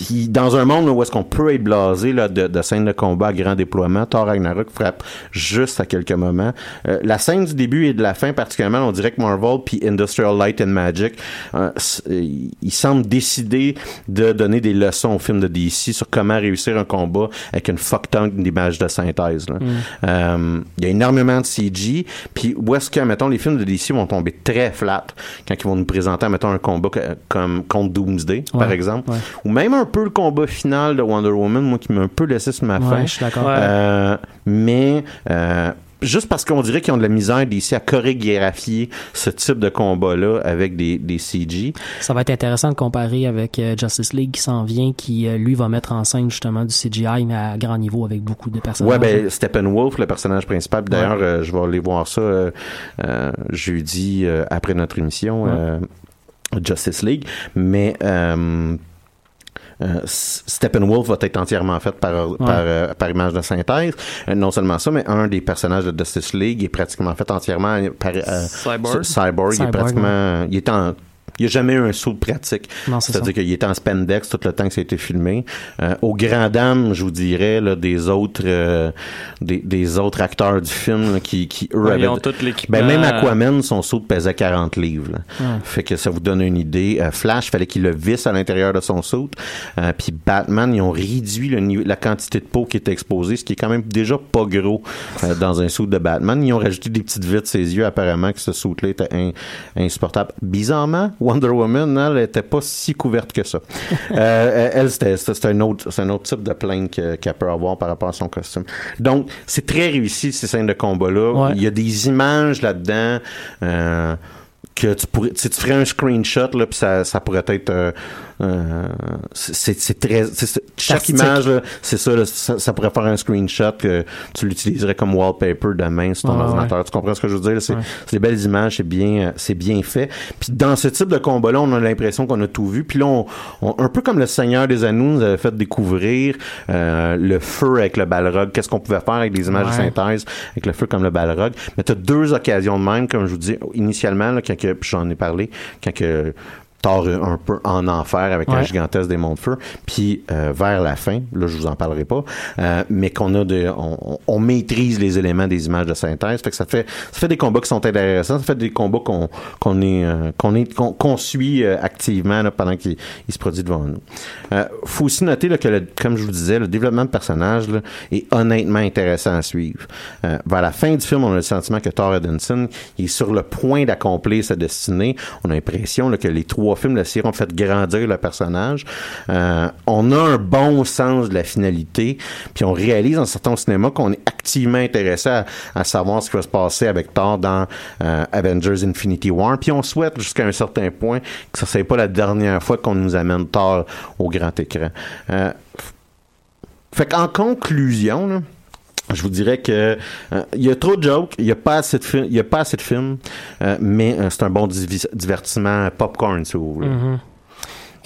puis dans un monde là, où est-ce qu'on peut être blasé là, de, de scènes de combat à grand déploiement, Thor Ragnarok frappe juste à quelques moments. Euh, la scène du début et de la fin particulièrement, on dirait que Marvel puis Industrial Light and Magic, euh, euh, ils semblent décider de donner des leçons au film de DC sur comment réussir un combat avec une fuck tongue d'image de synthèse. Euh, Il y a énormément de CG, puis où est-ce que, mettons, les films de DC vont tomber très flat quand ils vont nous présenter, mettons, un combat que- comme contre Doomsday, par exemple, ouais. ou même un peu le combat final de Wonder Woman, moi qui m'a un peu laissé sur ma Ouais, fin. je suis d'accord. Euh, mais euh, juste parce qu'on dirait qu'ils ont de la misère d'ici à chorégraphier ce type de combat-là avec des, des CG. Ça va être intéressant de comparer avec euh, Justice League qui s'en vient, qui lui va mettre en scène justement du CGI, mais à grand niveau avec beaucoup de personnages. Ouais, ben Steppenwolf, le personnage principal. D'ailleurs, euh, je vais aller voir ça euh, euh, jeudi après notre émission Ouais. Justice League. Mais Steppenwolf va être entièrement fait par, par, euh, par image de synthèse. Euh, non seulement ça, mais un des personnages de Justice League est pratiquement fait entièrement par euh, Cyborg. Cyborg. il est Cyborg, pratiquement, il est en il n'y a jamais eu un saut de pratique. C'est-à-dire qu'il est en spandex tout le temps que ça a été filmé. Euh, au grand dam, je vous dirais, là, des autres euh, des, des, autres acteurs du film qui, qui eux, avaient, ont ben, même Aquaman, son saut pesait 40 livres. Fait que ça vous donne une idée. Euh, Flash, fallait qu'il le visse à l'intérieur de son saut. Euh, puis Batman, ils ont réduit le la quantité de peau qui était exposée, ce qui est quand même déjà pas gros dans un saut de Batman. Ils ont rajouté des petites vitres ses yeux, apparemment que ce saut-là était insupportable. Bizarrement, Wonder Woman, elle était pas si couverte que ça. euh, elle, c'était un autre, c'est un autre type de plainte qu'elle peut avoir par rapport à son costume. Donc, c'est très réussi ces scènes de combat-là. Il y a des images là-dedans. Euh, que tu pourrais, tu ferais un screenshot là, puis ça, ça pourrait être euh, euh, c'est très chaque image c'est ça, ça, pourrait faire un screenshot que tu l'utiliserais comme wallpaper demain sur ton ordinateur. tu comprends ce que je veux dire? C'est des belles images c'est bien c'est bien fait. Puis dans ce type de combat là on a l'impression qu'on a tout vu. Puis là on, un peu comme le Seigneur des Anneaux nous avait fait découvrir euh, le feu avec le balrog. Qu'est-ce qu'on pouvait faire avec des images de synthèse avec le feu comme le balrog? Mais tu as deux occasions de même comme je vous dis initialement là, quand j'en ai parlé quand que Un peu en enfer avec un gigantesque démon de feu. Puis euh, vers la fin, là je vous en parlerai pas, euh, mais qu'on a de, on, on, maîtrise les éléments des images de synthèse. Fait que ça fait, ça fait des combats qui sont intéressants. Ça fait des combats qu'on qu'on est euh, qu'on est qu'on suit activement là, pendant qu'il se produit devant nous. Faut aussi noter là, que, le, comme je vous disais, le développement de personnage là, est honnêtement intéressant à suivre. vers la fin du film, on a le sentiment que Thor Edinson est sur le point d'accomplir sa destinée. On a l'impression que les trois films de la série ont fait grandir le personnage. Euh, on a un bon sens de la finalité, puis on réalise en certains cinéma qu'on est activement intéressé à, savoir ce qui va se passer avec Thor dans euh, Avengers Infinity War, puis on souhaite jusqu'à un certain point que ça ne soit pas la dernière fois qu'on nous amène Thor au grand écran. Euh, fait qu'en conclusion, je vous dirais que il y a trop de jokes, il y a pas assez de films, il y a pas assez de films, mais c'est un bon divertissement popcorn si vous voulez. Mm-hmm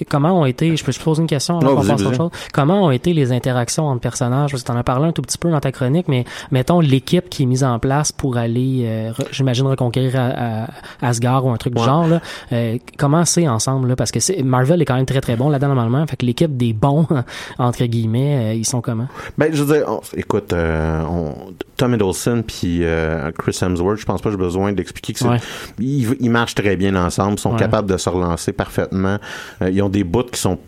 comment ont été, je peux te poser une question avant qu'on passe à autre chose. Comment ont été les interactions entre personnages? Parce que tu en as parlé un tout petit peu dans ta chronique, mais mettons l'équipe qui est mise en place pour aller, euh, j'imagine, reconquérir à, Asgard ou un truc du genre. Là. Euh, comment c'est ensemble? Là? Parce que c'est, Marvel est quand même très très bon là-dedans normalement. Fait que l'équipe des bons, (laughs) entre guillemets, euh, ils sont comment? Ben, je veux dire, écoute, on, Tom Hiddleston puis Chris Hemsworth, je pense pas que j'ai besoin d'expliquer que c'est, ils, marchent très bien ensemble, sont capables de se relancer parfaitement. ils ont des bouts qui sont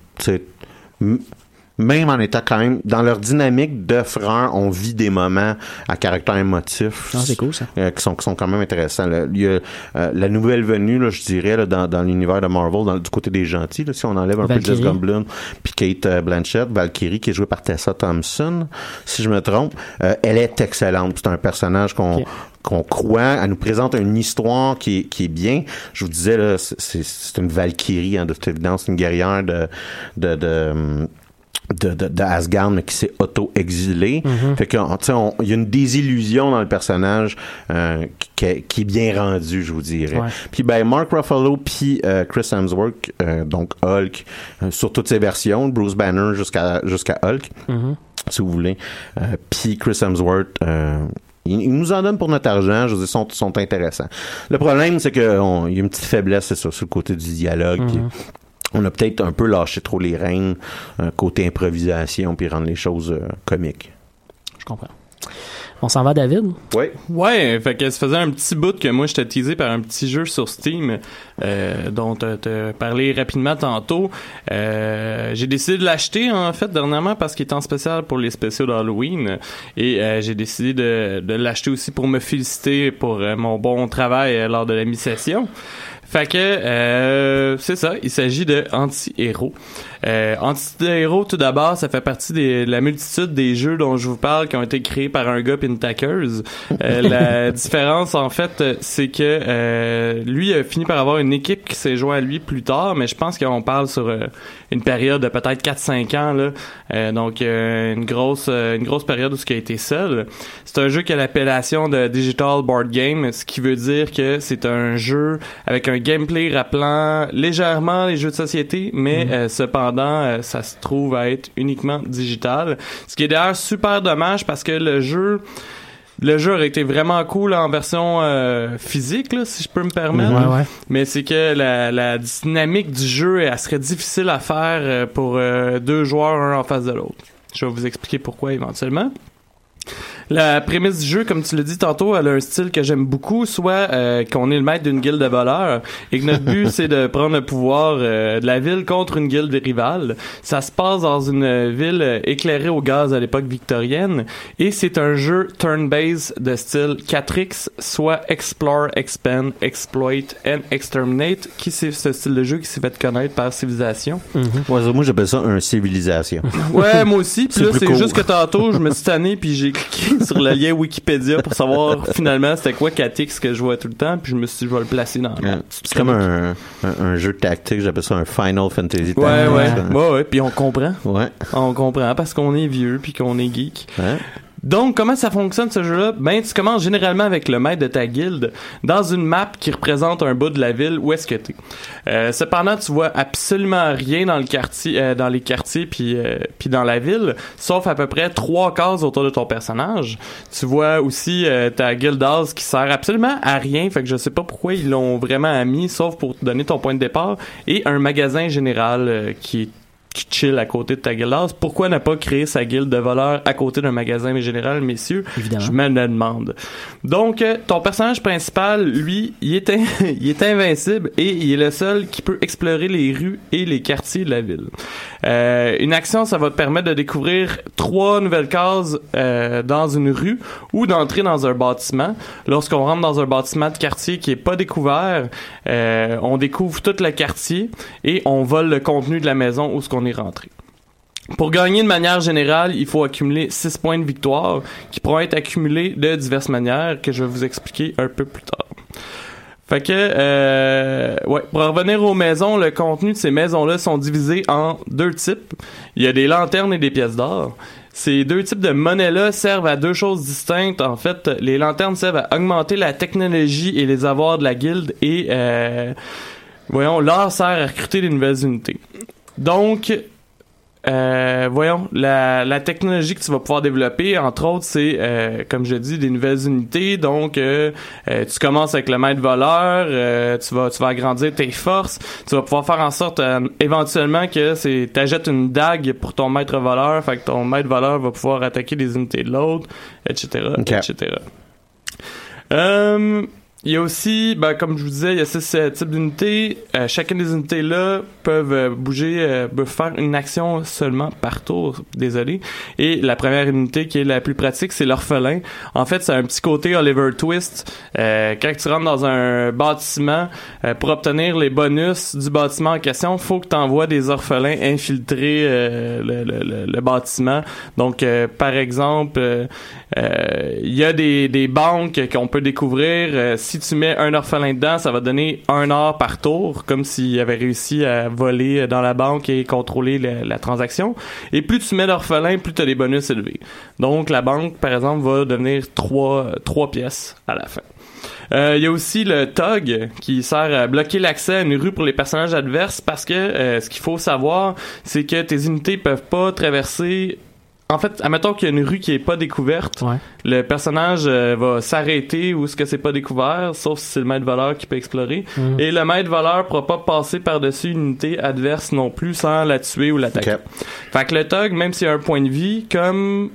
même en étant quand même dans leur dynamique de frères, on vit des moments à caractère émotif. Ah, cool ça. Euh, qui sont qui sont quand même intéressants. Il y a, euh, la nouvelle venue, là, je dirais, là, dans, dans l'univers de Marvel, dans, du côté des gentils, si on enlève un peu Jess Gumblin puis Kate euh, Blanchett, Valkyrie qui est jouée par Tessa Thompson, si je me trompe, elle est excellente. C'est un personnage qu'on qu'on croit, elle nous présente une histoire qui est, qui est bien. Je vous disais, là, c'est une Valkyrie, hein, de toute évidence, une guerrière de, de, de de, de, Asgard mais qui s'est auto-exilé. Mm-hmm. Fait que il y a une désillusion dans le personnage euh, qui, qui, est bien rendu, je vous dirais. Puis ben Mark Ruffalo puis euh, Chris Hemsworth, euh, donc Hulk, sur toutes ses versions, Bruce Banner jusqu'à jusqu'à Hulk, mm-hmm. si vous voulez. puis Chris Hemsworth ils, nous en donnent pour notre argent, je veux dire, sont, sont intéressants. Le problème, c'est qu'il y a une petite faiblesse, c'est ça, sur le côté du dialogue. Mhm. on a peut-être un peu lâché trop les rênes, euh, côté improvisation, puis rendre les choses euh, comiques. Je comprends. On s'en va, David? Oui. Ouais, fait que ça faisait un petit bout que moi, j'étais teasé par un petit jeu sur Steam euh, dont tu as parlé rapidement tantôt. Euh, j'ai décidé de l'acheter, en fait, dernièrement parce qu'il est en spécial pour les spéciaux d'Halloween. Et euh, j'ai décidé de, de l'acheter aussi pour me féliciter pour euh, mon bon travail euh, lors de la mi-session. Fait que c'est ça, il s'agit de Anti-Héros. Euh, Anti-Héros, tout d'abord, ça fait partie de la multitude des jeux dont je vous parle qui ont été créés par un gars Pintakers. Euh, (laughs) la différence, en fait, c'est que euh, lui a fini par avoir une équipe qui s'est joint à lui plus tard, mais je pense qu'on parle sur euh, une période de peut-être 4-5 ans. Là. Euh, donc, une grosse une grosse période où ce qui a été seul. C'est un jeu qui a l'appellation de Digital Board Game, ce qui veut dire que c'est un jeu avec un gameplay rappelant légèrement les jeux de société, mais mm-hmm. cependant euh, ça se trouve à être uniquement digital. Ce qui est d'ailleurs super dommage parce que le jeu le jeu aurait été vraiment cool en version euh, physique, là, si je peux me permettre. Ouais, ouais. Mais c'est que la, la dynamique du jeu, elle serait difficile à faire euh, pour euh, deux joueurs, un en face de l'autre. Je vais vous expliquer pourquoi éventuellement. La prémisse du jeu, comme tu l'as dit tantôt, elle a un style que j'aime beaucoup, soit euh, qu'on est le maître d'une guilde de voleurs et que notre but (laughs) c'est de prendre le pouvoir euh, de la ville contre une guilde rivale. Ça se passe dans une ville euh, éclairée au gaz à l'époque victorienne et c'est un jeu turn-based de style 4X, soit Explore, Expand, Exploit and Exterminate, qui c'est ce style de jeu qui s'est fait connaître par Civilisation. Ouais, moi, j'appelle ça un civilisation. Ouais, moi aussi. (laughs) Puis C'est là, c'est juste que tantôt, je me suis tanné puis j'ai cliqué (laughs) sur le lien Wikipédia pour savoir finalement c'était quoi 4X que je vois tout le temps. Puis je me suis dit, je vais le placer dans la C'est comme un, un, un jeu tactique, j'appelle ça un Final Fantasy Ouais, ouais. Ouais, ouais. Puis on comprend. Ouais. On comprend parce qu'on est vieux puis qu'on est geek. Ouais. Donc, comment ça fonctionne ce jeu-là? Ben, tu commences généralement avec le maître de ta guilde dans une map qui représente un bout de la ville où est-ce que t'es. Euh, cependant, tu vois absolument rien dans le quartier, euh, dans les quartiers puis euh, puis dans la ville, sauf à peu près trois cases autour de ton personnage. Tu vois aussi euh, ta guild house qui sert absolument à rien, fait que je sais pas pourquoi ils l'ont vraiment mis, sauf pour te donner ton point de départ, et un magasin général euh, qui est qui chill à côté de ta guild house. Pourquoi ne pas créer sa guilde de voleurs à côté d'un magasin général, messieurs? Évidemment. Je me le demande. Donc, euh, ton personnage principal, lui, il est, in- (laughs) il est invincible et il est le seul qui peut explorer les rues et les quartiers de la ville. Euh, une action, ça va te permettre de découvrir trois nouvelles cases euh, dans une rue ou d'entrer dans un bâtiment. Lorsqu'on rentre dans un bâtiment de quartier qui est pas découvert, euh, on découvre tout le quartier et on vole le contenu de la maison où ce qu'on est rentré. Pour gagner de manière générale, il faut accumuler 6 points de victoire qui pourront être accumulés de diverses manières que je vais vous expliquer un peu plus tard. Fait que, euh, ouais, pour en revenir aux maisons, le contenu de ces maisons-là sont divisés en deux types. Il y a des lanternes et des pièces d'or. Ces deux types de monnaie-là servent à deux choses distinctes. En fait, les lanternes servent à augmenter la technologie et les avoirs de la guilde et, euh, voyons, l'or sert à recruter des nouvelles unités. Donc, euh, voyons, la, la technologie que tu vas pouvoir développer, entre autres, c'est, euh, comme je dis, des nouvelles unités. Donc, euh, euh, tu commences avec le maître voleur, euh, tu vas, tu vas agrandir tes forces, tu vas pouvoir faire en sorte, euh, éventuellement, que c'est, t'achètes une dague pour ton maître voleur, fait que ton maître voleur va pouvoir attaquer les unités de l'autre, etc., Ok. etc. Euh, il y a aussi, ben, comme je vous disais, il y a six euh, types d'unités. Euh, chacune des unités-là peuvent euh, bouger, euh, peuvent faire une action seulement par tour, désolé. Et la première unité qui est la plus pratique, c'est l'orphelin. En fait, c'est un petit côté Oliver Twist. Euh, quand tu rentres dans un bâtiment, euh, pour obtenir les bonus du bâtiment en question, faut que tu envoies des orphelins infiltrer le, le- le- bâtiment. Donc, par exemple, il y a des, des banques qu'on peut découvrir. Euh, si tu mets un orphelin dedans, ça va donner un or par tour, comme s'il avait réussi à voler dans la banque et contrôler la, transaction. Et plus tu mets d'orphelins, plus tu as des bonus élevés. Donc la banque, par exemple, va devenir trois, trois pièces à la fin. Euh, Il y a aussi le TOG qui sert à bloquer l'accès à une rue pour les personnages adverses parce que euh, ce qu'il faut savoir, c'est que tes unités peuvent pas traverser. En fait, admettons qu'il y a une rue qui est pas découverte, Ouais. le personnage euh, va s'arrêter où ce que c'est pas découvert, sauf si c'est le maître voleur qui peut explorer. Mhm. Et le maître voleur pourra pas passer par-dessus une unité adverse non plus sans la tuer ou l'attaquer. Fait que le tog, même s'il y a un point de vie, comme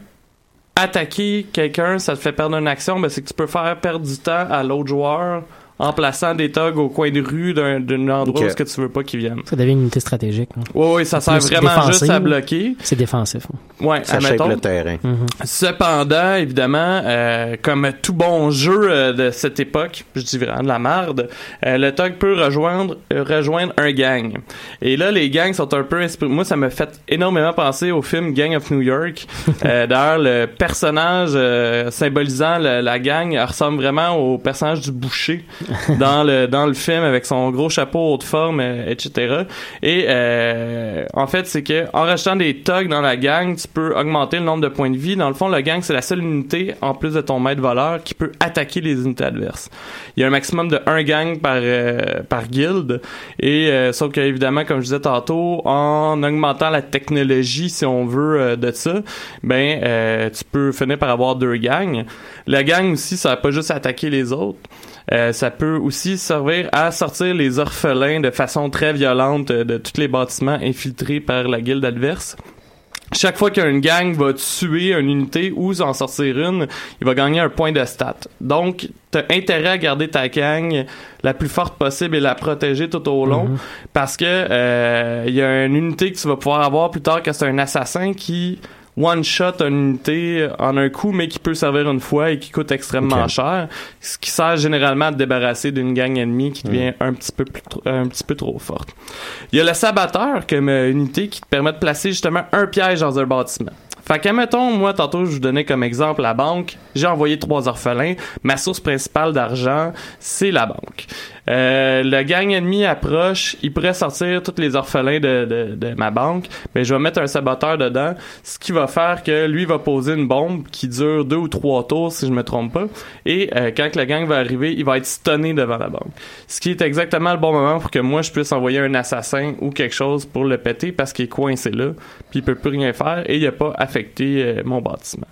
attaquer quelqu'un, ça te fait perdre une action, ben c'est que tu peux faire perdre du temps à l'autre joueur en plaçant des togs au coin de rue d'un d'un endroit Ok. où ce que tu veux pas qu'ils viennent. Ça devient une unité stratégique. là. Ouais, ouais, ça sert vraiment juste à bloquer. C'est défensif. Ouais, Ça shape le terrain. Mhm. Cependant, évidemment, euh, comme tout bon jeu euh, de cette époque, je dis vraiment de la merde, euh, le TOG peut rejoindre euh, rejoindre un gang. Et là, les gangs sont un peu inspirés. Moi, ça me fait énormément penser au film Gang of New York. (laughs) Euh, D'ailleurs, le personnage euh, symbolisant le- la gang ressemble vraiment au personnage du boucher (laughs) dans le dans le film avec son gros chapeau haute forme, euh, etc. Et euh, en fait, c'est que en rajoutant des thugs dans la gang, tu peux augmenter le nombre de points de vie. Dans le fond, la gang c'est la seule unité en plus de ton maître voleur qui peut attaquer les unités adverses. Il y a un maximum de un gang par euh, par guilde et euh, sauf que évidemment, comme je disais tantôt, en augmentant la technologie, si on veut euh, de ça, ben euh, tu peux finir par avoir deux gangs. La gang aussi, ça va pas juste attaquer les autres. Peut aussi servir à sortir les orphelins de façon très violente euh, de tous les bâtiments infiltrés par la guilde adverse. Chaque fois qu'une gang va tuer une unité ou en sortir une, il va gagner un point de stat. Donc, t'as intérêt à garder ta gang la plus forte possible et la protéger tout au long, Mhm. parce que euh, il y a une unité que tu vas pouvoir avoir plus tard que c'est un assassin qui one shot une unité en un coup mais qui peut servir une fois et qui coûte extrêmement cher ce qui sert généralement à te débarrasser d'une gang ennemie qui devient un petit peu plus un petit peu trop forte. Il y a le saboteur comme euh, unité qui te permet de placer justement un piège dans un bâtiment. Fait que, mettons, moi, tantôt, je vous donnais comme exemple la banque. J'ai envoyé trois orphelins. Ma source principale d'argent, c'est la banque. Euh, le gang ennemi approche. Il pourrait sortir tous les orphelins de, de, de ma banque. Mais je vais mettre un saboteur dedans. Ce qui va faire que lui va poser une bombe qui dure deux ou trois tours, si je me trompe pas. Et euh, quand le gang va arriver, il va être stunné devant la banque. Ce qui est exactement le bon moment pour que moi, je puisse envoyer un assassin ou quelque chose pour le péter parce qu'il est coincé là. Puis il peut plus rien faire et il a pas affecté euh, mon bâtiment.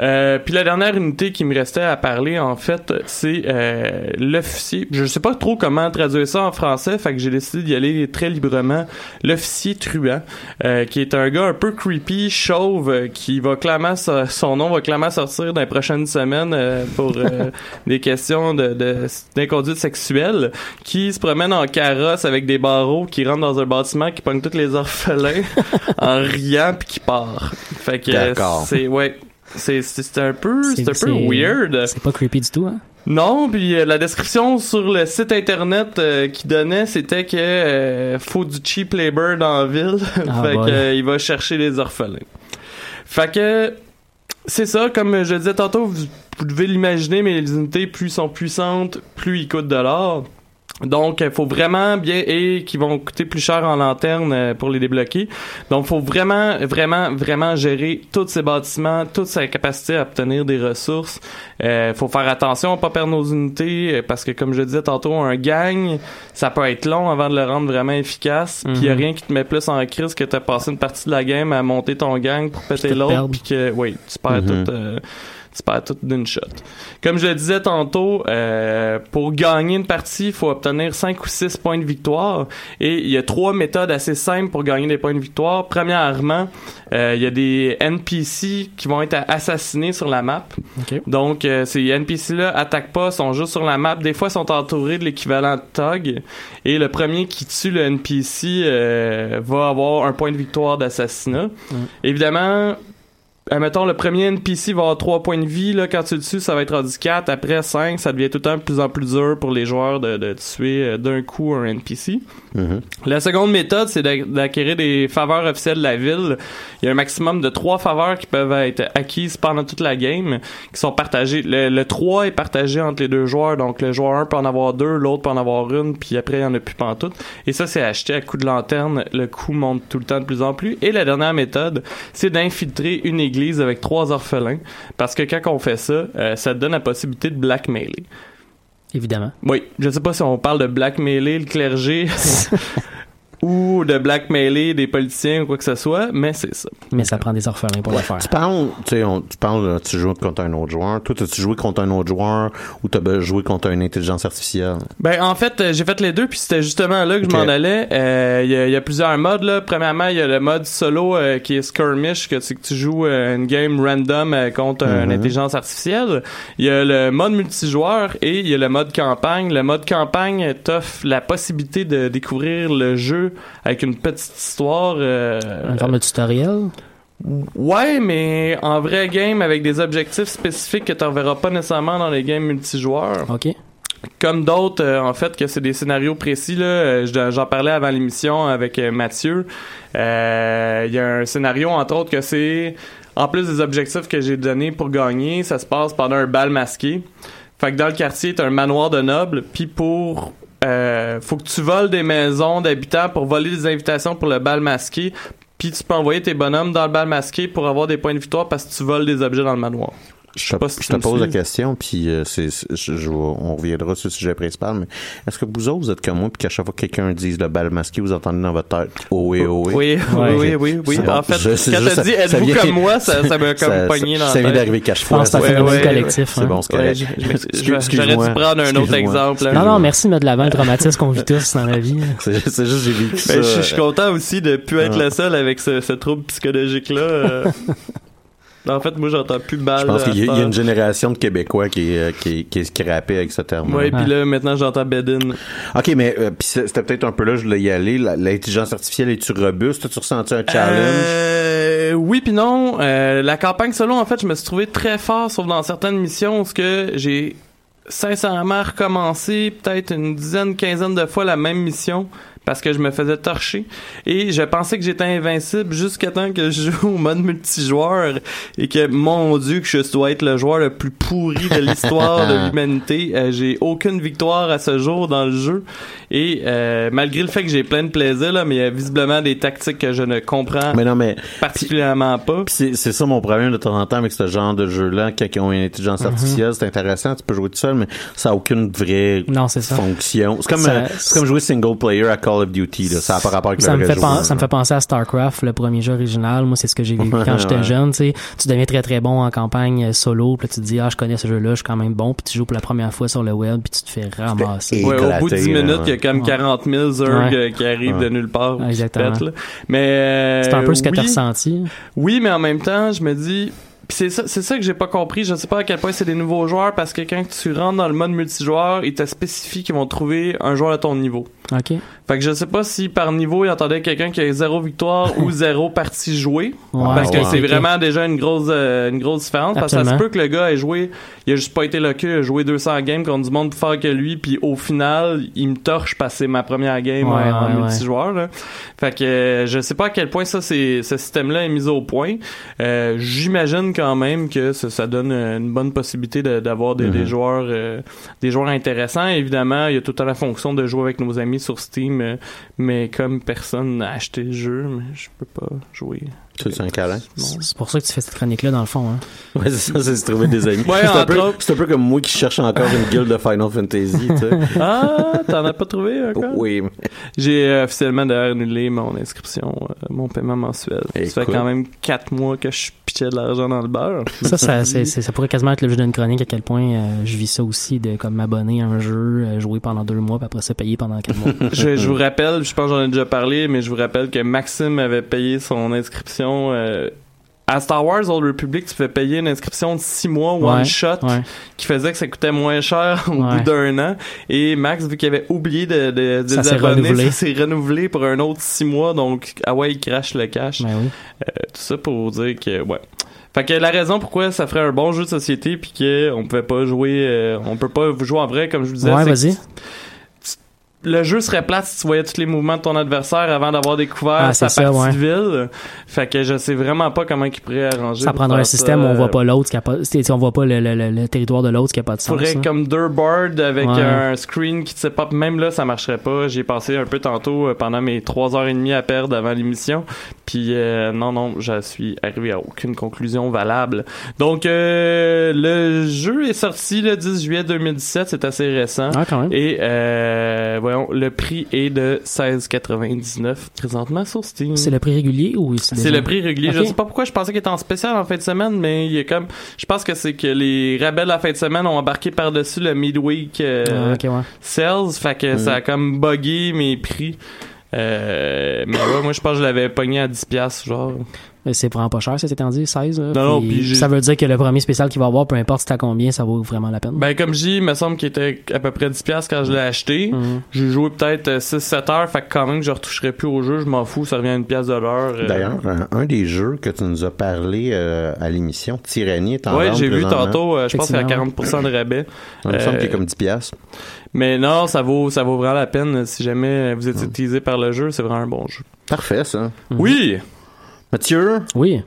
Euh, puis la dernière unité qui me restait à parler, en fait, c'est euh, l'officier. Je sais pas trop comment traduire ça en français, fait que j'ai décidé d'y aller très librement. L'officier truand, euh, qui est un gars un peu creepy, chauve, euh, qui va clairement, so- son nom va clairement sortir dans les prochaines semaines euh, pour euh, (laughs) des questions de, de d'inconduite sexuelle, qui se promène en carrosse avec des barreaux, qui rentre dans un bâtiment, qui pogne tous les orphelins (laughs) en riant puis qui part. Fait que c'est ouais. C'est un peu c'est un peu weird. C'est pas creepy du tout, hein? Non, puis euh, la description sur le site internet euh, qui donnait, c'était que euh, faut du cheap labor dans la ville, (laughs) Ah, fait que il va chercher les orphelins. Fait que c'est ça, comme je disais tantôt, vous, vous devez l'imaginer, mais les unités plus sont puissantes, plus ils coûtent de l'or. Donc, il faut vraiment bien et qui vont coûter plus cher en lanterne euh, pour les débloquer. Donc, faut vraiment, vraiment, vraiment gérer tous ces bâtiments, toute sa capacité à obtenir des ressources. Euh, faut faire attention à pas perdre nos unités euh, parce que, comme je disais tantôt, un gang, ça peut être long avant de le rendre vraiment efficace. Puis, il y a Mhm. rien qui te met plus en crise que t'as passé une partie de la game à monter ton gang pour péter te l'autre, puis que, oui, tu perds Mhm. tout. euh, tu perds tout d'une shot. Comme je le disais tantôt, euh, pour gagner une partie, il faut obtenir 5 ou 6 points de victoire. Et il y a trois méthodes assez simples pour gagner des points de victoire. Premièrement, euh, il y a des NPC qui vont être assassinés sur la map. Ok. Donc, euh, ces NPC-là attaquent pas, sont juste sur la map. Des fois, ils sont entourés de l'équivalent de Tog. Et le premier qui tue le NPC euh, va avoir un point de victoire d'assassinat. Évidemment, admettons, le premier NPC va avoir 3 points de vie. Là, quand tu le tues, ça va être rendu 4. Après 5, ça devient tout le temps de plus en plus dur pour les joueurs de, de tuer euh, d'un coup un NPC. Mhm. La seconde méthode, c'est d'ac- d'acquérir des faveurs officielles de la ville. Il y a un maximum de trois faveurs qui peuvent être acquises pendant toute la game, qui sont partagées. Le, le 3 est partagé entre les deux joueurs, donc le joueur 1 peut en avoir deux, l'autre peut en avoir une, puis après, il y en a plus pantoute. Et ça, c'est acheté à coup de lanterne. Le coût monte tout le temps de plus en plus. Et la dernière méthode, c'est d'infiltrer une église avec trois orphelins, parce que quand on fait ça, euh, ça donne la possibilité de blackmailer. Évidemment. Oui, je sais pas si on parle de blackmailer le clergé (laughs) ou de blackmailer des politiciens ou quoi que ce soit, mais c'est ça. Mais ça prend des orphelins pour le faire. Tu parles, tu sais, on- tu parles, tu joues contre un autre joueur. Toi, as-tu joué contre un autre joueur ou t'as joué contre une intelligence artificielle? Ben en fait, euh, j'ai fait les deux puis c'était justement là que je m'en allais. Euh, Il y, a- il y a plusieurs modes là. Premièrement, il y a le mode solo euh, qui est skirmish que tu, que tu joues euh, une game random euh, contre une Mhm. intelligence artificielle. Il y a le mode multijoueur et il y a le mode campagne. Le mode campagne t'offre la possibilité de découvrir le jeu avec une petite histoire. euh, Un genre de tutoriel? Ouais, mais en vrai game avec des objectifs spécifiques que tu reverras pas nécessairement dans les games multijoueurs. OK. Comme d'autres, euh, en fait, que c'est des scénarios précis. Là, Euh, je- j'en parlais avant l'émission avec Mathieu. Euh, Il y a un scénario, entre autres, que c'est en plus des objectifs que j'ai donnés pour gagner, ça se passe pendant un bal masqué. Fait que dans le quartier, t'as un manoir de nobles, puis pour euh, faut que tu voles des maisons d'habitants pour voler des invitations pour le bal masqué, puis tu peux envoyer tes bonhommes dans le bal masqué pour avoir des points de victoire parce que tu voles des objets dans le manoir. Je, te, si je te pose la question, puis euh, c'est, c'est- je- je- on reviendra sur le sujet principal, mais est-ce que vous autres, vous êtes comme moi, puis qu'à chaque fois que quelqu'un dise le bal masqué, vous entendez dans votre tête « Oh oui, oui? Oui, (laughs) oui, oui, oui, oui. C'est bon. En fait, Je- quand t'as dit ça- ça êtes-vous vient- comme moi, ça, ça m'a (laughs) comme pogné dans la Ça vient tête. d'arriver quatre fois. pense que c'est un ça. ouais, collectif. C'est hein. bon, c'est correct. J'aurais dû prendre un autre exemple. Non, non, merci de mettre de l'avant le traumatisme qu'on vit tous dans la vie. (laughs) C'est juste, j'ai vécu ça. Ben, je, je suis content aussi de plus être le seul avec ce, ce trouble psychologique-là. Euh. en fait, moi, j'entends plus balle. Je pense qu'il y, a- y une génération de Québécois qui, est, euh, qui, est- qui est scrappé avec ce terme. Ouais, puis là, maintenant, j'entends Bedin. OK, mais euh, c'était peut-être un peu là, je voulais y aller. L'intelligence artificielle, est-tu robuste? As-tu ressenti un challenge? Euh, oui puis non. Euh, la campagne solo, en fait, je me suis trouvé très fort, sauf dans certaines missions, où ce que j'ai sincèrement recommencé peut-être une dizaine, quinzaine de fois la même mission parce que je me faisais torcher et je pensais que j'étais invincible jusqu'à temps que je joue au mode multijoueur et que mon dieu que je dois être le joueur le plus pourri de l'histoire de (laughs) l'humanité Euh, j'ai aucune victoire à ce jour dans le jeu et euh, malgré le fait que j'ai plein de plaisir là mais il y a visiblement des tactiques que je ne comprends Mais non, mais particulièrement pas Puis c'est ça mon problème de temps en temps avec ce genre de jeu-là. Quand ils ont une intelligence artificielle, c'est intéressant, tu peux jouer tout seul, mais ça a aucune vraie Non, c'est ça. fonction. C'est comme, Ça- euh, c'est comme jouer single player à Call of Duty. Là. Ça n'a pas rapport avec ça le me fait jeu, là. ça me fait penser à StarCraft, le premier jeu original. Moi, c'est ce que j'ai vécu quand j'étais Ouais. jeune. Tu deviens très très bon en campagne euh, solo, puis là, tu te dis ah je connais ce jeu-là, je suis quand même bon, puis tu joues pour la première fois sur le web, puis tu te fais ramasser. Ouais, au bout de 10 éclaté, là, minutes, il y a comme Ouais. 40 000 Zerg Ouais. qui arrivent Ouais. de nulle part. Exactement. Mais euh, C'est un peu ce que oui, t'as ressenti. Oui, mais en même temps, je me dis. Pis c'est ça, c'est ça que j'ai pas compris. Je sais pas à quel point c'est des nouveaux joueurs parce que quand tu rentres dans le mode multijoueur, ils te spécifient qu'ils vont trouver un joueur à ton niveau. Ok. Fait que je sais pas si par niveau, ils entendaient quelqu'un qui a zéro victoire ou (laughs) zéro partie jouée. Ouais, parce que ouais. c'est vraiment déjà une grosse, euh, une grosse différence. Parce que ça se peut que le gars ait joué, il a juste pas été le cul, il a joué 200 games contre du monde plus fort que lui, puis au final, il me torche parce que c'est ma première game Ouais, en, multijoueur. Là. Fait que euh, je sais pas à quel point ça, c'est, ce système-là est mis au point. Euh, j'imagine quand même que ça, ça donne une bonne possibilité de- d'avoir des, des joueurs, euh, des joueurs intéressants. Évidemment, il y a tout temps la fonction de jouer avec nos amis sur Steam, mais comme personne n'a acheté le jeu, mais je peux pas jouer. C'est un câlin? C'est pour ça que tu fais cette chronique-là, dans le fond. Hein. Ouais, c'est ça, c'est se trouver des amis. Ouais, c'est, un peu, autres. c'est un peu comme moi qui cherche encore une guilde de Final Fantasy, tu sais. (laughs) Ah, t'en as pas trouvé encore? Oui. J'ai euh, officiellement d'ailleurs annulé mon inscription, euh, mon paiement mensuel. Ça fait quand même 4 mois que je pitchais de l'argent dans le beurre. Ça, ça, (laughs) c'est- c'est- ça pourrait quasiment être l'objet d'une chronique à quel point euh, je vis ça aussi, de comme m'abonner à un jeu, euh, jouer pendant deux mois, puis après ça payer pendant quatre mois. (laughs) je, je vous rappelle, je pense que j'en ai déjà parlé, mais je vous rappelle que Maxime avait payé son inscription. Euh, à Star Wars Old Republic, tu fais payer une inscription de 6 mois one Ouais, shot ouais. qui faisait que ça coûtait moins cher (laughs) au Ouais. bout d'un an. Et Max, vu qu'il avait oublié de, de, de Ça s'est renouvelé. pour un autre 6 mois. Donc, ah ouais, il crache le cash. Ben oui. Euh, tout ça pour dire que ouais. Fait que la raison pourquoi ça ferait un bon jeu de société puis que on pouvait pas jouer euh, on peut pas jouer en vrai comme je vous disais. Ouais, vas-y. Le jeu serait plate si tu voyais tous les mouvements de ton adversaire avant d'avoir découvert Ah, sa ça, partie ouais. de ville. Fait que je sais vraiment pas comment il pourrait arranger. Ça prendrait un système où on voit pas l'autre, qui a pas, on voit pas le, le, le, le territoire de l'autre qui a pas de sens. faudrait comme deux boards avec Ouais. un screen qui te pas même là ça marcherait pas j'ai passé un peu tantôt euh, pendant mes trois heures et demie à perdre avant l'émission puis euh, non non je suis arrivé à aucune conclusion valable donc euh, le jeu est sorti le 10 juillet 2017 c'est assez récent Ah, quand même. et euh, voyons le prix est de 16,99 présentement sur Steam C'est le prix régulier ou c'est c'est déjà- le prix régulier. Je Ok. sais pas pourquoi je pensais qu'il était en spécial en fin de semaine, mais il a comme, je pense que c'est que les rabais de la fin de semaine ont embarqué par-dessus le midweek euh, Ah, ok, ouais. sales, fait que ça a comme buggé mes prix. Euh, mais ouais, moi je pense que je l'avais pogné à 10 pièces genre. Mais C'est vraiment pas cher, c'est étant dit, 16. là. Non, non, Puis puis j'ai- ça veut dire que le premier spécial qu'il va avoir, peu importe c'est à combien, ça vaut vraiment la peine. Ben comme je dis, il me semble qu'il était à peu près 10 pièces quand je l'ai acheté. Mhm. J'ai joué peut-être 6-7 heures, fait que quand même je retoucherai plus au jeu, je m'en fous, ça revient à une pièce de l'heure. euh. D'ailleurs, un, un des jeux que tu nous as parlé euh, à l'émission, Tyrannie, est en vente j'ai vu tantôt, euh, je pense qu'il y a Effectivement, 40% de rabais. Il me semble qu'il est Euh, comme 10 piastres. Mais non, ça vaut, ça vaut vraiment la peine. Si jamais vous êtes utilisé par le jeu, c'est vraiment un bon jeu. Parfait, ça. Oui! Mathieu, Oui.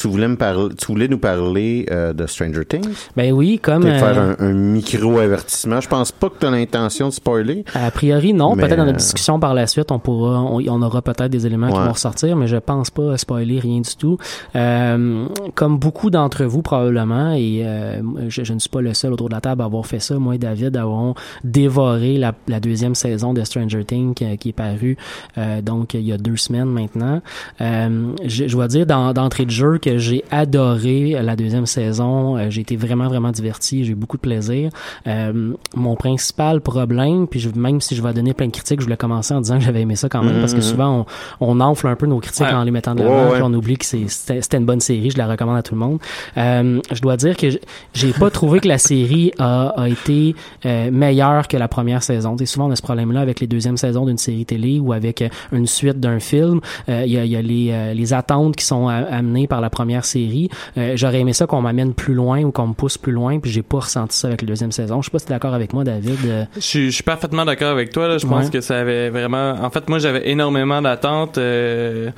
Tu voulais me parler, tu voulais nous parler euh, de Stranger Things? Ben oui, comme Peut-être faire euh, un, un micro avertissement. Je pense pas que tu as l'intention de spoiler. A priori, non. Peut-être dans euh, notre discussion par la suite, on pourra, on, on aura peut-être des éléments qui vont ressortir, mais je pense pas spoiler rien du tout. Euh, comme beaucoup d'entre vous probablement, et euh, je, je ne suis pas le seul autour de la table à avoir fait ça. Moi et David avons dévoré la, la deuxième saison de Stranger Things qui, qui est parue euh, donc il y a deux semaines maintenant. Euh, je, je dois dire d'entrée de jeu que j'ai adoré la deuxième saison. Euh, j'ai été vraiment vraiment diverti. J'ai eu beaucoup de plaisir. Euh, mon principal problème, puis je, même si je vais donner plein de critiques, je voulais commencer en disant que j'avais aimé ça quand même parce que Mhm. souvent on, on enfle un peu nos critiques Ouais. en les mettant de l'avant, ouais. puis on oublie que c'était une bonne série. Je la recommande à tout le monde. Euh, je dois dire que j'ai pas trouvé que la série a, a été euh, meilleure que la première saison. Sais, souvent on a ce problème-là avec les deuxièmes saisons d'une série télé ou avec euh, une suite d'un film. Euh, Il y, a, y a les, les attentes qui sont amenées par la première série. Euh, J'aurais aimé ça qu'on m'amène plus loin ou qu'on me pousse plus loin, puis j'ai pas ressenti ça avec la deuxième saison. Je sais pas si tu es d'accord avec moi, David. Euh, Je suis, je suis parfaitement d'accord avec toi. Là. Je pense Ouais. que ça avait vraiment. En fait, moi, j'avais énormément d'attentes. euh,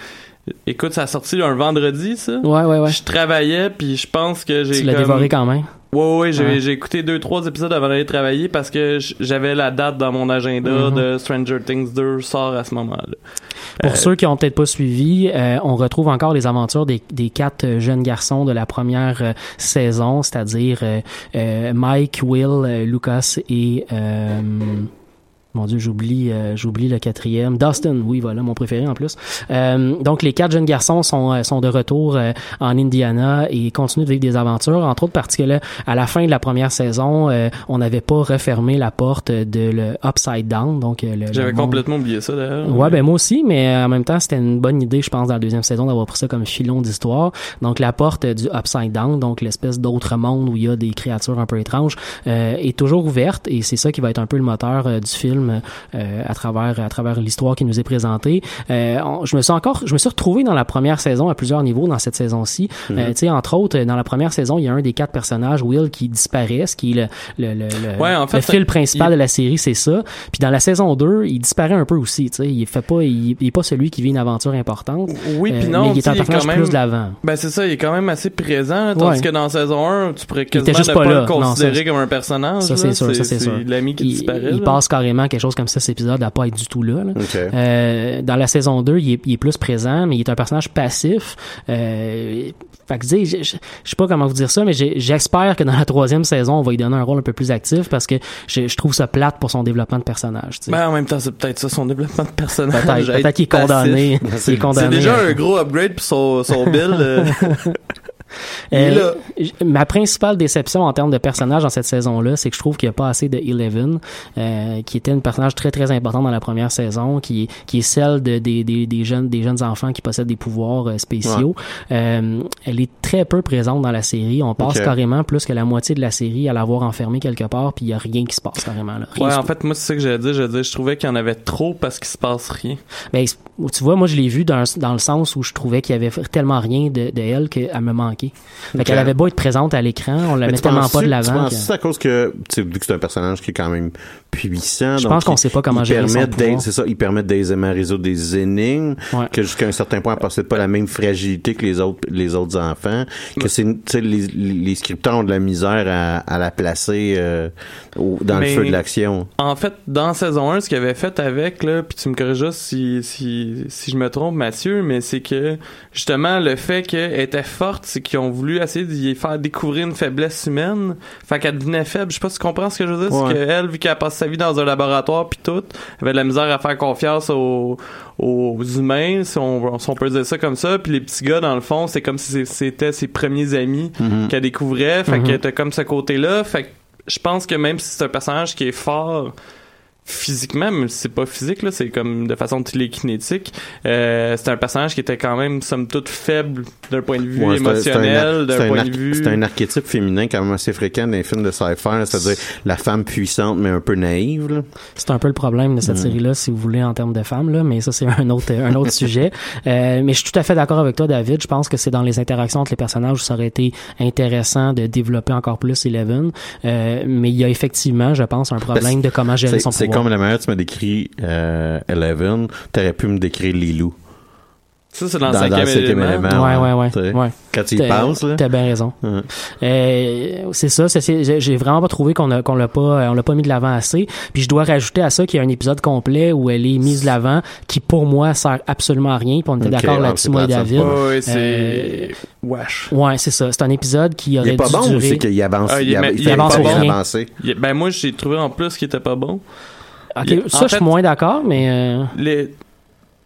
Écoute, ça a sorti un vendredi, ça. Ouais, ouais, ouais. Je travaillais, puis je pense que j'ai. Tu l'as comme- dévoré quand même. Ouais, ouais, j'ai, Ouais. j'ai écouté deux, trois épisodes avant d'aller travailler parce que j'avais la date dans mon agenda Mhm. de Stranger Things 2 sort à ce moment-là. Pour Euh, ceux qui ont peut-être pas suivi, euh, on retrouve encore les aventures des, des quatre euh, jeunes garçons de la première euh, saison, c'est-à-dire Mike, Will, Lucas et euh, mon Dieu, j'oublie, euh, j'oublie le quatrième. Dustin, oui, voilà, mon préféré en plus. Euh, donc, les quatre jeunes garçons sont, euh, sont de retour euh, en Indiana et continuent de vivre des aventures, entre autres parce que là, à la fin de la première saison, euh, on n'avait pas refermé la porte de le Upside Down, donc euh, J'avais complètement oublié ça d'ailleurs. Ouais, ben moi aussi, mais en même temps, c'était une bonne idée, je pense, dans la deuxième saison d'avoir pris ça comme filon d'histoire. Donc la porte du Upside Down, donc l'espèce d'autre monde où il y a des créatures un peu étranges, euh, est toujours ouverte et c'est ça qui va être un peu le moteur du film euh, à travers à travers l'histoire qui nous est présentée. Euh, on- je me suis encore, je me suis retrouvé dans la première saison à plusieurs niveaux dans cette saison-ci. Mhm. Euh, tu sais, entre autres, dans la première saison, il y a un des quatre personnages, Will, qui disparaît, ce qui est le le, le, le- Ouais, en fait, le fil principal il- de la série, c'est ça. Puis dans la saison 2, il disparaît un peu aussi, tu sais, il fait pas il, il est pas celui qui vit une aventure importante. Oui, puis non, mais il est un personnage même- plus de l'avant. Ben c'est ça, il est quand même assez présent, tandis Ouais. que dans saison 1, tu pourrais quasiment juste pas pas, le Non, considérer ça, comme un personnage. Ça, c'est sûr, ça, c'est sûr. l'ami qui il, disparaît. il là. passe carrément quelque chose comme ça, cet épisode, à pas être du tout là. Euh, dans la saison 2, il est, il est plus présent, mais il est un personnage passif. Euh, fait que, je, je, je sais pas comment vous dire ça, mais j'espère que dans la troisième saison, on va lui donner un rôle un peu plus actif parce que je, je trouve ça plate pour son développement de personnage. tu sais. Ben, en même temps, c'est peut-être ça son développement de personnage. Peut-être, être peut-être qu'il est condamné. C'est déjà un gros upgrade pour son, son bill. euh. (laughs) Euh, ma principale déception en termes de personnage dans cette saison-là, c'est que je trouve qu'il n'y a pas assez de Eleven, euh, qui était un personnage très très important dans la première saison, qui, qui est celle de, des, des, des jeunes des jeunes enfants qui possèdent des pouvoirs euh, spéciaux. Euh, elle est très peu présente dans la série. On passe carrément plus que la moitié de la série à l'avoir enfermée quelque part, puis il y a rien qui se passe carrément là. Ouais, en tout. fait, moi, c'est ça que j'allais dire. J'allais dire, je trouvais qu'il y en avait trop parce qu'il se passe rien. Ben, tu vois, moi, je l'ai vu dans, dans le sens où je trouvais qu'il y avait tellement rien de, de elle qu'elle me manquait. Fait Ok. qu'elle avait beau être présente à l'écran, on la Mais met tellement pas de Tu l'avant. penses que- c'est à cause que, vu que c'est un personnage qui est quand même puissant. Je pense qu'on sait pas comment gérer son pouvoir. d'aider- C'est ça, il permet d'aisément résoudre des énigmes, Ouais. que jusqu'à un certain point, elle possède pas la même fragilité que les autres, les autres enfants, que c'est, tu sais, les, les scripteurs ont de la misère à, à la placer euh, au- dans Mais- le feu de l'action. En fait, dans saison 1, ce qu'il avait fait avec, là, puis tu me corrigeras si, si, si je me trompe, Mathieu, mais c'est que, justement, le fait qu'elle était forte, c'est qu'ils ont voulu essayer d'y faire découvrir une faiblesse humaine. Fait qu'elle devenait faible. Je sais pas si tu comprends ce que je veux dire. Ouais. C'est qu'elle, vu qu'elle passe sa vie dans un laboratoire puis tout, elle avait de la misère à faire confiance aux, aux humains, si on, si on peut dire ça comme ça. Puis les petits gars, dans le fond, c'est comme si c'était ses premiers amis Mhm. qu'elle découvrait. Fait que t'as comme ce côté-là. Fait que je pense que même si c'est un personnage qui est fort physiquement, même si c'est pas physique, là, c'est comme de façon télékinétique, euh, c'est un personnage qui était quand même, somme toute, faible d'un point de vue Ouais, émotionnel, d'un un point de vue... C'est un archétype féminin quand même assez fréquent dans les films de sci-fi, là, c'est-à-dire la femme puissante mais un peu naïve. là. C'est un peu le problème de cette Mm. série-là, si vous voulez, en termes de femmes, là, mais ça, c'est un autre, un autre (laughs) sujet. Euh, mais je suis tout à fait d'accord avec toi, David. Je pense que c'est dans les interactions entre les personnages où ça aurait été intéressant de développer encore plus Eleven. Euh, mais il y a effectivement, je pense, un problème de comment gérer son pouvoir. Comme la manière tu m'as décrit euh, Eleven, t'aurais pu me décrire Lilou. Ça, c'est dans, Dans- le dans le cinquième cinquième élément. élément. Ouais, ouais, ouais. Ouais. Quand tu y penses, là. T'as bien raison. Ouais. Euh, c'est ça, j'ai vraiment pas trouvé qu'on l'a pas, euh, on l'a pas mis de l'avant assez. Puis je dois rajouter à ça qu'il y a un épisode complet où elle est mise de l'avant, qui pour moi sert absolument à rien. Puis on était Ok, d'accord là-dessus, moi et. David. Ouais, c'est. Euh, Wesh. Ouais, c'est ça. C'est un épisode qui Il aurait est pas dû bon durer. c'est qu'il avance, Ah, il il, il il avance pas avancer? Il- Ben, moi, j'ai trouvé en plus qu'il était pas bon. Ça, je suis moins d'accord, mais euh, Les.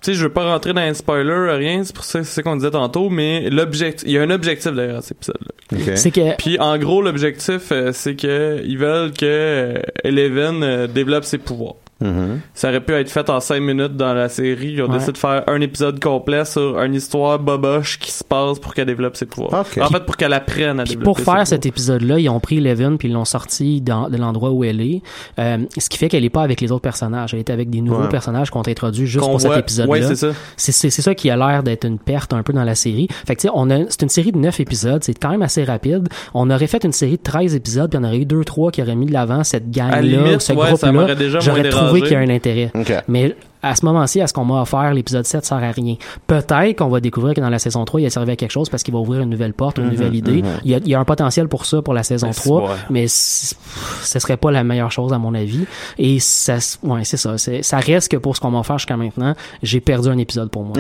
Tu sais, je veux pas rentrer dans un spoiler, rien, c'est pour ça c'est ça qu'on disait tantôt, mais l'objectif, il y a un objectif derrière cet épisode-là. Ok. c'est que Puis en gros, l'objectif, euh, c'est que ils veulent que euh, Eleven euh, développe ses pouvoirs. Mhm. Ça aurait pu être fait en 5 minutes dans la série. Ils ont Ouais. décidé de faire un épisode complet sur une histoire boboche qui se passe pour qu'elle développe ses pouvoirs. En fait, pour qu'elle apprenne à Puis développer pour ses faire pouvoirs. cet épisode-là, ils ont pris Eleven puis ils l'ont sorti dans, de l'endroit où elle est. Euh, ce qui fait qu'elle est pas avec les autres personnages. Elle est avec des nouveaux Ouais. personnages qu'on introduit juste Qu'on pour cet épisode-là. Ouais, c'est ça. c'est ça qui a l'air d'être une perte un peu dans la série. Fait que tu sais, on a c'est une série de 9 épisodes, c'est quand même assez rapide. On aurait fait une série de 13 épisodes, puis on aurait eu deux trois qui auraient mis de l'avant cette gang À la là, limite, ce ouais, ça groupe m'aurait là. déjà moins J'aurais trouvé dérangé. qu'il y a un intérêt. Mais à ce moment-ci, à ce qu'on m'a offert, l'épisode 7 sert à rien. Peut-être qu'on va découvrir que dans la saison 3, il a servi à quelque chose parce qu'il va ouvrir une nouvelle porte, une nouvelle idée. il, y a, il y a un potentiel pour ça pour la saison Mhm, Mais c'est 3, vrai. mais ce serait pas la meilleure chose à mon avis. Et ça, ouais, c'est ça. Ça reste que pour ce qu'on m'a offert jusqu'à maintenant, j'ai perdu un épisode pour moi.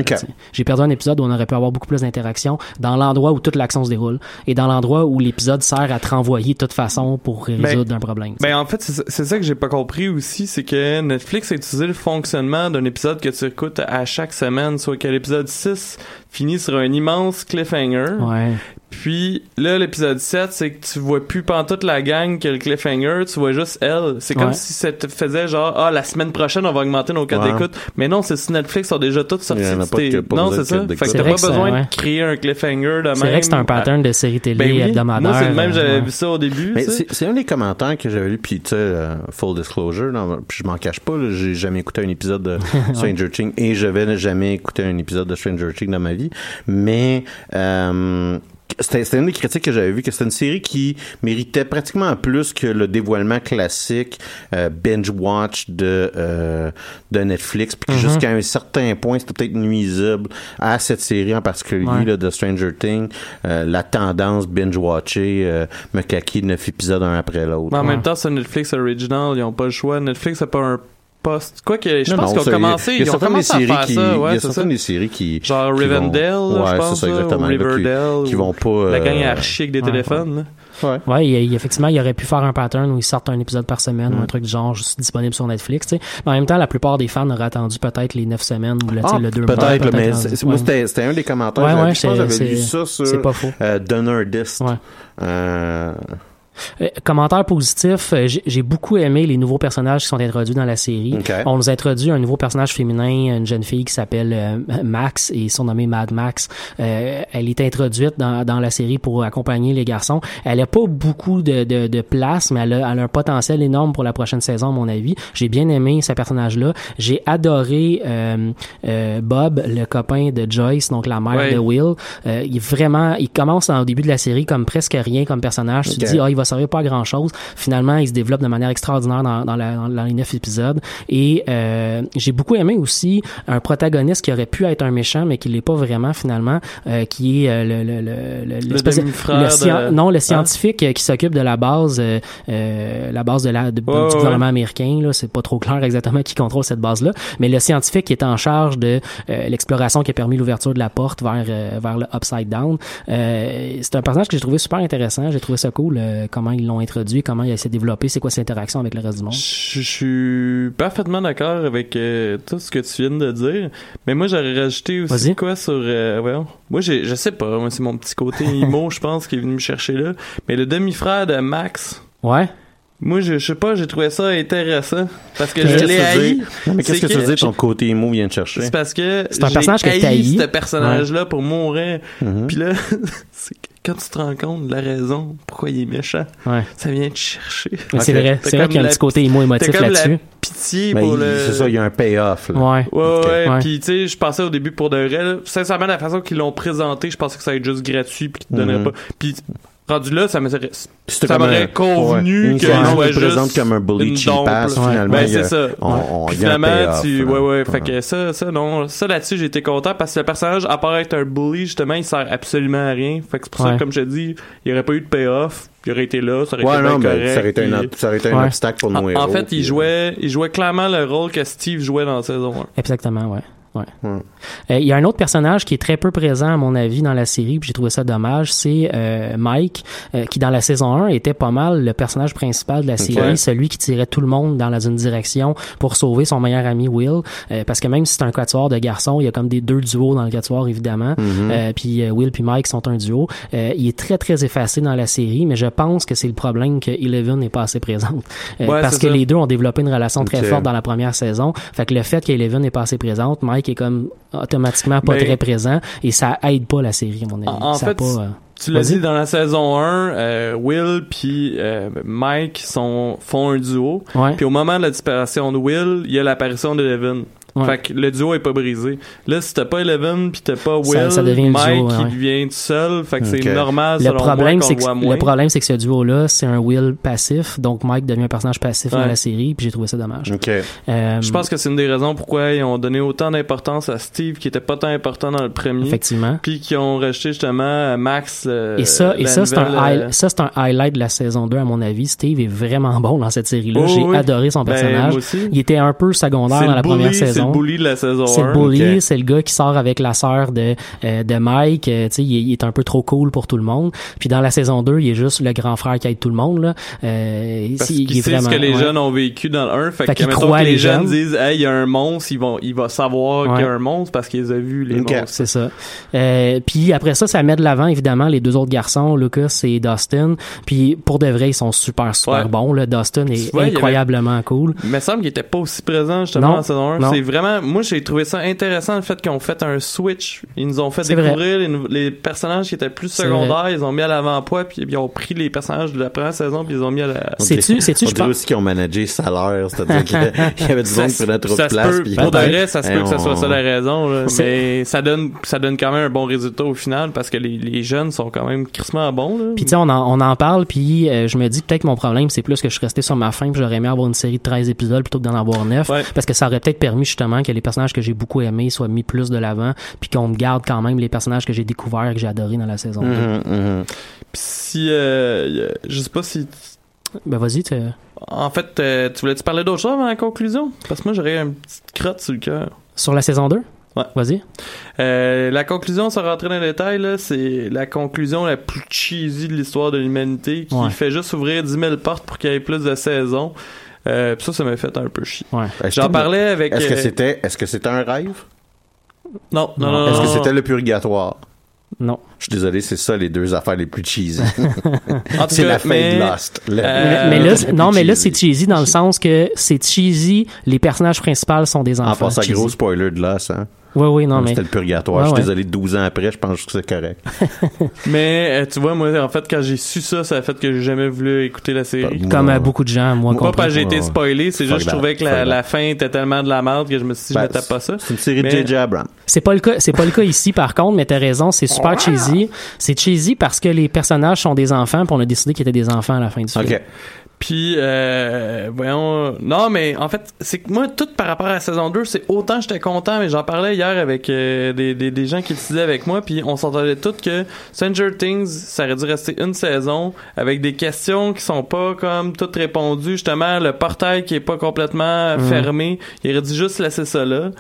J'ai perdu un épisode où on aurait pu avoir beaucoup plus d'interactions dans l'endroit où toute l'action se déroule et dans l'endroit où l'épisode sert à te renvoyer de toute façon pour résoudre un problème. Ben en fait, c'est ça que j'ai pas compris aussi, c'est que Netflix a utilisé le fonctionnement d'un épisode que tu écoutes à chaque semaine, soit que l'épisode 6 finit sur un immense cliffhanger. ouais. Puis là, l'épisode 7, c'est que tu vois plus toute la gang que le cliffhanger, tu vois juste elle. C'est comme Ouais. si ça te faisait genre, ah, la semaine prochaine, on va augmenter nos codes Ouais. d'écoute. Mais non, c'est sur Netflix, sont déjà toutes sorties. Il y en a de pas de- tes- pas non, c'est ça. Fait que t'as pas ça, besoin ouais. de créer un cliffhanger de même. C'est vrai que c'est un pattern de série télé Ben oui. hebdomadaire. Moi, c'est le même, j'avais ouais. vu ça au début. C'est un des commentaires que j'avais lu, puis tu sais, euh, full disclosure, non, puis je m'en cache pas, j'ai jamais écouté un épisode de (laughs) Stranger Things et je vais jamais écouter un épisode de Stranger Things dans ma vie, mais euh, c'était c'était une des critiques que j'avais vu que c'était une série qui méritait pratiquement plus que le dévoilement classique euh, binge watch de euh, de Netflix puis que Mhm. jusqu'à un certain point c'était peut-être nuisible à cette série en particulier Ouais. là, de Stranger Things euh, la tendance binge watcher euh, me caquer neuf épisodes un après l'autre Mais en Ouais. même temps, c'est Netflix original, ils ont pas le choix. Netflix a pas un poste. Quoi que, je Non, pense qu'ils ont commencé, il y a ils ont certaines commencé à faire qui, ça, il y ouais, a certaines des séries qui Genre qui vont- Rivendell, là, ouais, je pense, c'est ça exactement qui- Riverdale, qui, ou vont pas La euh, gang archique des ouais. téléphones, ouais. Ouais, il, il- effectivement, il aurait pu faire un pattern où ils sortent un épisode par semaine Mm. ou un truc du genre juste disponible sur Netflix, tu sais. Mais en même temps, la plupart des fans auraient attendu peut-être les 9 semaines ou le, Ah, le 2 mois. peut-être, mais moi, Ouais. c'était c'était un des commentaires. Ouais, ouais, je pense j'avais lu c'est- ça sur c'est pas faux. Euh, commentaire positif, euh, j'ai beaucoup aimé les nouveaux personnages qui sont introduits dans la série. On nous introduit un nouveau personnage féminin, une jeune fille qui s'appelle euh, Max et son nommé Mad Max. Euh, elle est introduite dans, dans la série pour accompagner les garçons. Elle a pas beaucoup de, de, de place, mais elle a, elle a un potentiel énorme pour la prochaine saison, à mon avis. J'ai bien aimé ce personnage-là. J'ai adoré euh, euh, Bob, le copain de Joyce, donc la mère de Will. Euh, il est vraiment, il commence au début de la série comme presque rien comme personnage. Tu te dis, ah, il va servir pas à grand chose. Finalement, il se développe de manière extraordinaire dans, dans, la, dans les neuf épisodes. Et euh, j'ai beaucoup aimé aussi un protagoniste qui aurait pu être un méchant, mais qui l'est pas vraiment finalement, euh, qui est euh, le, le, le, le, de- non, le Hein? scientifique euh, qui s'occupe de la base, euh, la base de la de- du ouais, gouvernement américain. Là, c'est pas trop clair exactement qui contrôle cette base-là, mais le scientifique qui est en charge de l'exploration qui a permis l'ouverture de la porte vers vers le Upside Down. Euh, c'est un personnage que j'ai trouvé super intéressant. J'ai trouvé ça cool euh, comment ils l'ont introduit, comment il s'est développé, c'est quoi ses interactions avec le reste du monde. Je je suis parfaitement d'accord avec euh, tout ce que tu viens de dire, mais moi j'aurais rajouté aussi quoi sur euh. Moi je sais pas, moi c'est mon petit côté (laughs) emo je pense qui est venu me chercher là, mais le demi-frère de Max Ouais. Moi, je, je sais pas, j'ai trouvé ça intéressant. Parce que je l'ai haï. Non, mais qu'est-ce que tu veux dire, ton côté émo vient de chercher? C'est parce que C'est un personnage que haï t'haïs. ce personnage-là pour mourir. Mhm. Puis là, (laughs) c'est que quand tu te rends compte de la raison pourquoi il est méchant, Ouais. ça vient te chercher. C'est vrai, T'as c'est vrai qu'il y a un petit côté émo T'as émotif là-dessus. pitié pour le... C'est ça, il y a un payoff. là. Ouais. Ouais, Ok. ouais, Ouais. puis tu sais, je pensais au début pour de vrai, là, sincèrement, la façon qu'ils l'ont présenté, je pensais que ça allait être juste gratuit puis qu'ils te donneraient Mhm. pas. Puis rendu là, ça ça m'aurait convenu ouais. que soit il le présente juste comme un bully cheap finalement, Ben, il y a- c'est ça. on- finalement, payoff, tu, ouais, ouais, fait que ça, ça, non, ça là-dessus, j'étais content parce que le personnage, à part être un bully, justement, il sert absolument à rien. Fait que c'est pour ça comme je te dis, il y aurait pas eu de payoff, il aurait été là, ça aurait Ouais, été non, bien mais correct. ça aurait été un puis- ob- ça aurait été un Ouais. obstacle pour nos en, héros. en fait, puis, il euh, jouait, il jouait clairement le rôle que Steve jouait dans la saison 1. Exactement, ouais. Ouais. Euh, Il y a un autre personnage qui est très peu présent, à mon avis, dans la série, puis j'ai trouvé ça dommage, c'est euh, Mike, euh, qui dans la saison 1 était pas mal le personnage principal de la série, celui qui tirait tout le monde dans la, une direction pour sauver son meilleur ami Will, Euh, parce que même si c'est un quatuor de garçons, il y a comme des deux duos dans le quatuor, évidemment, Mhm. Euh, puis Will puis Mike sont un duo. Euh, il est très, très effacé dans la série, mais je pense que c'est le problème que Eleven n'est pas assez présente. Ouais, parce que ça. les deux ont développé une relation très forte dans la première saison. Fait que le fait qu'Eleven n'est pas assez présente, Mike est comme automatiquement pas Ben- très présent et ça aide pas la série, à mon avis. En, en Ça a fait, pas, euh, tu l'as dit dans la saison 1, euh, Will puis euh, Mike sont, font un duo. Puis au moment de la disparition de Will, il y a l'apparition d'Eleven. Ouais. Fait que le duo est pas brisé. Là, si t'as pas Eleven puis t'as pas Will, Ça- ça Mike duo, ouais, qui ouais. devient tout seul. Fait que c'est normal le selon problème, moi c'est qu'on que le voit moins. le problème, c'est que ce duo-là, c'est un Will passif, donc Mike devient un personnage passif Ouais. dans la série, puis j'ai trouvé ça dommage. OK. Euh, Je pense que c'est une des raisons pourquoi ils ont donné autant d'importance à Steve qui était pas tant important dans le premier. effectivement. Puis qui ont rejeté justement Max. euh, Et ça, et ça, c'est un, euh, ça, c'est un highlight de la saison 2, à mon avis. Steve est vraiment bon dans cette série-là. Oh, J'ai oui. adoré son Ben, personnage. Il était un peu secondaire C'est dans la première saison. Le bully de la saison C'est 1. le bully, c'est le gars qui sort avec la sœur de euh, de Mike. euh, tu sais, il, est- il est un peu trop cool pour tout le monde. Puis dans la saison 2, il est juste le grand frère qui aide tout le monde. Là. Euh, Parce il- il est sait vraiment- ce que les ouais. jeunes ont vécu dans le 1. Fait, Fait que, qu'il mettons croit que les, les jeunes disent, hey, il y a un monstre, ils vont, il va savoir Ouais. qu'il y a un monstre parce qu'ils ont vu les Ok. monstres. C'est ça. Euh, puis après ça, ça met de l'avant évidemment les deux autres garçons, Lucas et Dustin. Puis pour de vrai, ils sont super super Ouais. bons. Là. Dustin est vois, y avait- incroyablement cool. Il me semble qu'il était pas aussi présent justement Non. dans la saison 1. Non. C'est vraiment, moi j'ai trouvé ça intéressant le fait qu'ils ont fait un switch. Ils nous ont fait découvrir les, personnages qui étaient plus secondaires. Ils ont mis à l'avant-poids puis ils ont pris les personnages de la première saison puis ils ont mis à la. Sais-tu, On je pense. aussi qu'ils ont managé salaire, c'est-à-dire qu'il (laughs) y avait du monde qui prenait trop de place. pour de vrai, ça se Hey, peut que ça soit ça la raison, là. Mais ça donne, ça donne quand même un bon résultat au final parce que les, les jeunes sont quand même crissement bons. Puis tu sais, on en, on en parle, puis euh, je me dis peut-être que mon problème, c'est plus que je suis resté sur ma fin, puis j'aurais aimé avoir une série de 13 épisodes plutôt que d'en avoir 9, Ouais. parce que ça aurait peut-être permis justement que les personnages que j'ai beaucoup aimés soient mis plus de l'avant, puis qu'on me garde quand même les personnages que j'ai découverts et que j'ai adorés dans la saison 2. Mhm, mhm. Puis si, euh, je sais pas si, Ben vas-y, tu- en fait, euh, tu voulais-tu parler d'autre chose avant la conclusion? Parce que moi, j'aurais une petite crotte sur le cœur. sur la saison 2? Ouais. Vas-y. Euh, la conclusion, sans rentrer dans les détails, là, c'est la conclusion la plus cheesy de l'histoire de l'humanité qui Ouais. fait juste ouvrir 10 000 portes pour qu'il y ait plus de saisons. Euh, pis ça, ça m'a fait un peu chier. Ouais. J'en que- parlais avec... Est-ce que euh, c'était, est-ce que c'était un rêve? Non, non, Non. non. Est-ce que c'était le purgatoire? Non. Je suis désolé, c'est ça les deux affaires les plus cheesy. (laughs) En (laughs) c'est la fin mais- de Lost. La- Euh, mais, mais là, c'est- plus non, mais là, cheesy. c'est cheesy dans le sens que c'est cheesy, les personnages principaux sont des En enfants. passant, cheesy. gros spoiler de Lost, hein? Oui, oui, non, mais. C'était le purgatoire. Ouais, je suis ouais. désolé, 12 ans après, je pense que c'est correct. (laughs) Mais euh, tu vois, moi, en fait, quand j'ai su ça, ça a fait que j'ai jamais voulu écouter la série. Bah, Comme moi, à beaucoup de gens, moi, Pas compris. parce que j'ai été spoilé, c'est juste que je trouvais que la, fin était tellement de la merde que je me suis dit, je Ben, me tape pas ça. C'est une série de J.J. Abrams. C'est pas le cas, c'est pas le cas ici par contre, mais t'as raison, c'est super cheesy. C'est cheesy parce que les personnages sont des enfants, puis on a décidé qu'ils étaient des enfants à la fin du film. Puis, euh, voyons. Non, mais en fait, c'est que moi, tout par rapport à la saison 2, c'est autant j'étais content, mais j'en parlais hier avec euh, des, des, des gens qui le disaient avec moi, puis on s'entendait tous que Stranger Things, ça aurait dû rester une saison avec des questions qui sont pas comme toutes répondues. Justement, le portail qui est pas complètement Mhm. fermé, il aurait dû juste laisser ça là.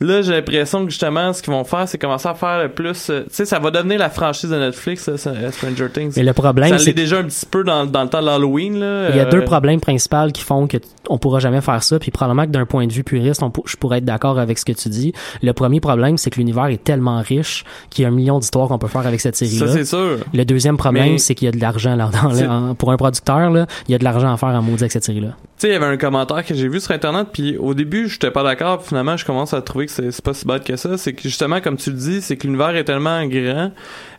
Là, j'ai l'impression que justement, ce qu'ils vont faire, c'est commencer à faire le plus. euh, tu sais, ça va devenir la franchise de Netflix, ça, ça, Stranger Things. Mais le problème, ça c'est déjà un petit peu dans, dans le temps de l'Halloween, là. Il y a euh, deux problèmes principaux qui font que on pourra jamais faire ça, puis probablement que d'un point de vue puriste, on je pourrais être d'accord avec ce que tu dis. Le premier problème, c'est que l'univers est tellement riche qu'il y a un million d'histoires qu'on peut faire avec cette Ça, série-là. c'est sûr. Le deuxième problème, Mais- c'est qu'il y a de l'argent là, dans pour un producteur là, il y a de l'argent à faire en maudit avec cette série-là. Tu sais, il y avait un commentaire que j'ai vu sur Internet, puis au début, j'étais pas d'accord, puis finalement, je commence à trouver que c'est pas si bad que ça. C'est que justement, comme tu le dis, c'est que l'univers est tellement grand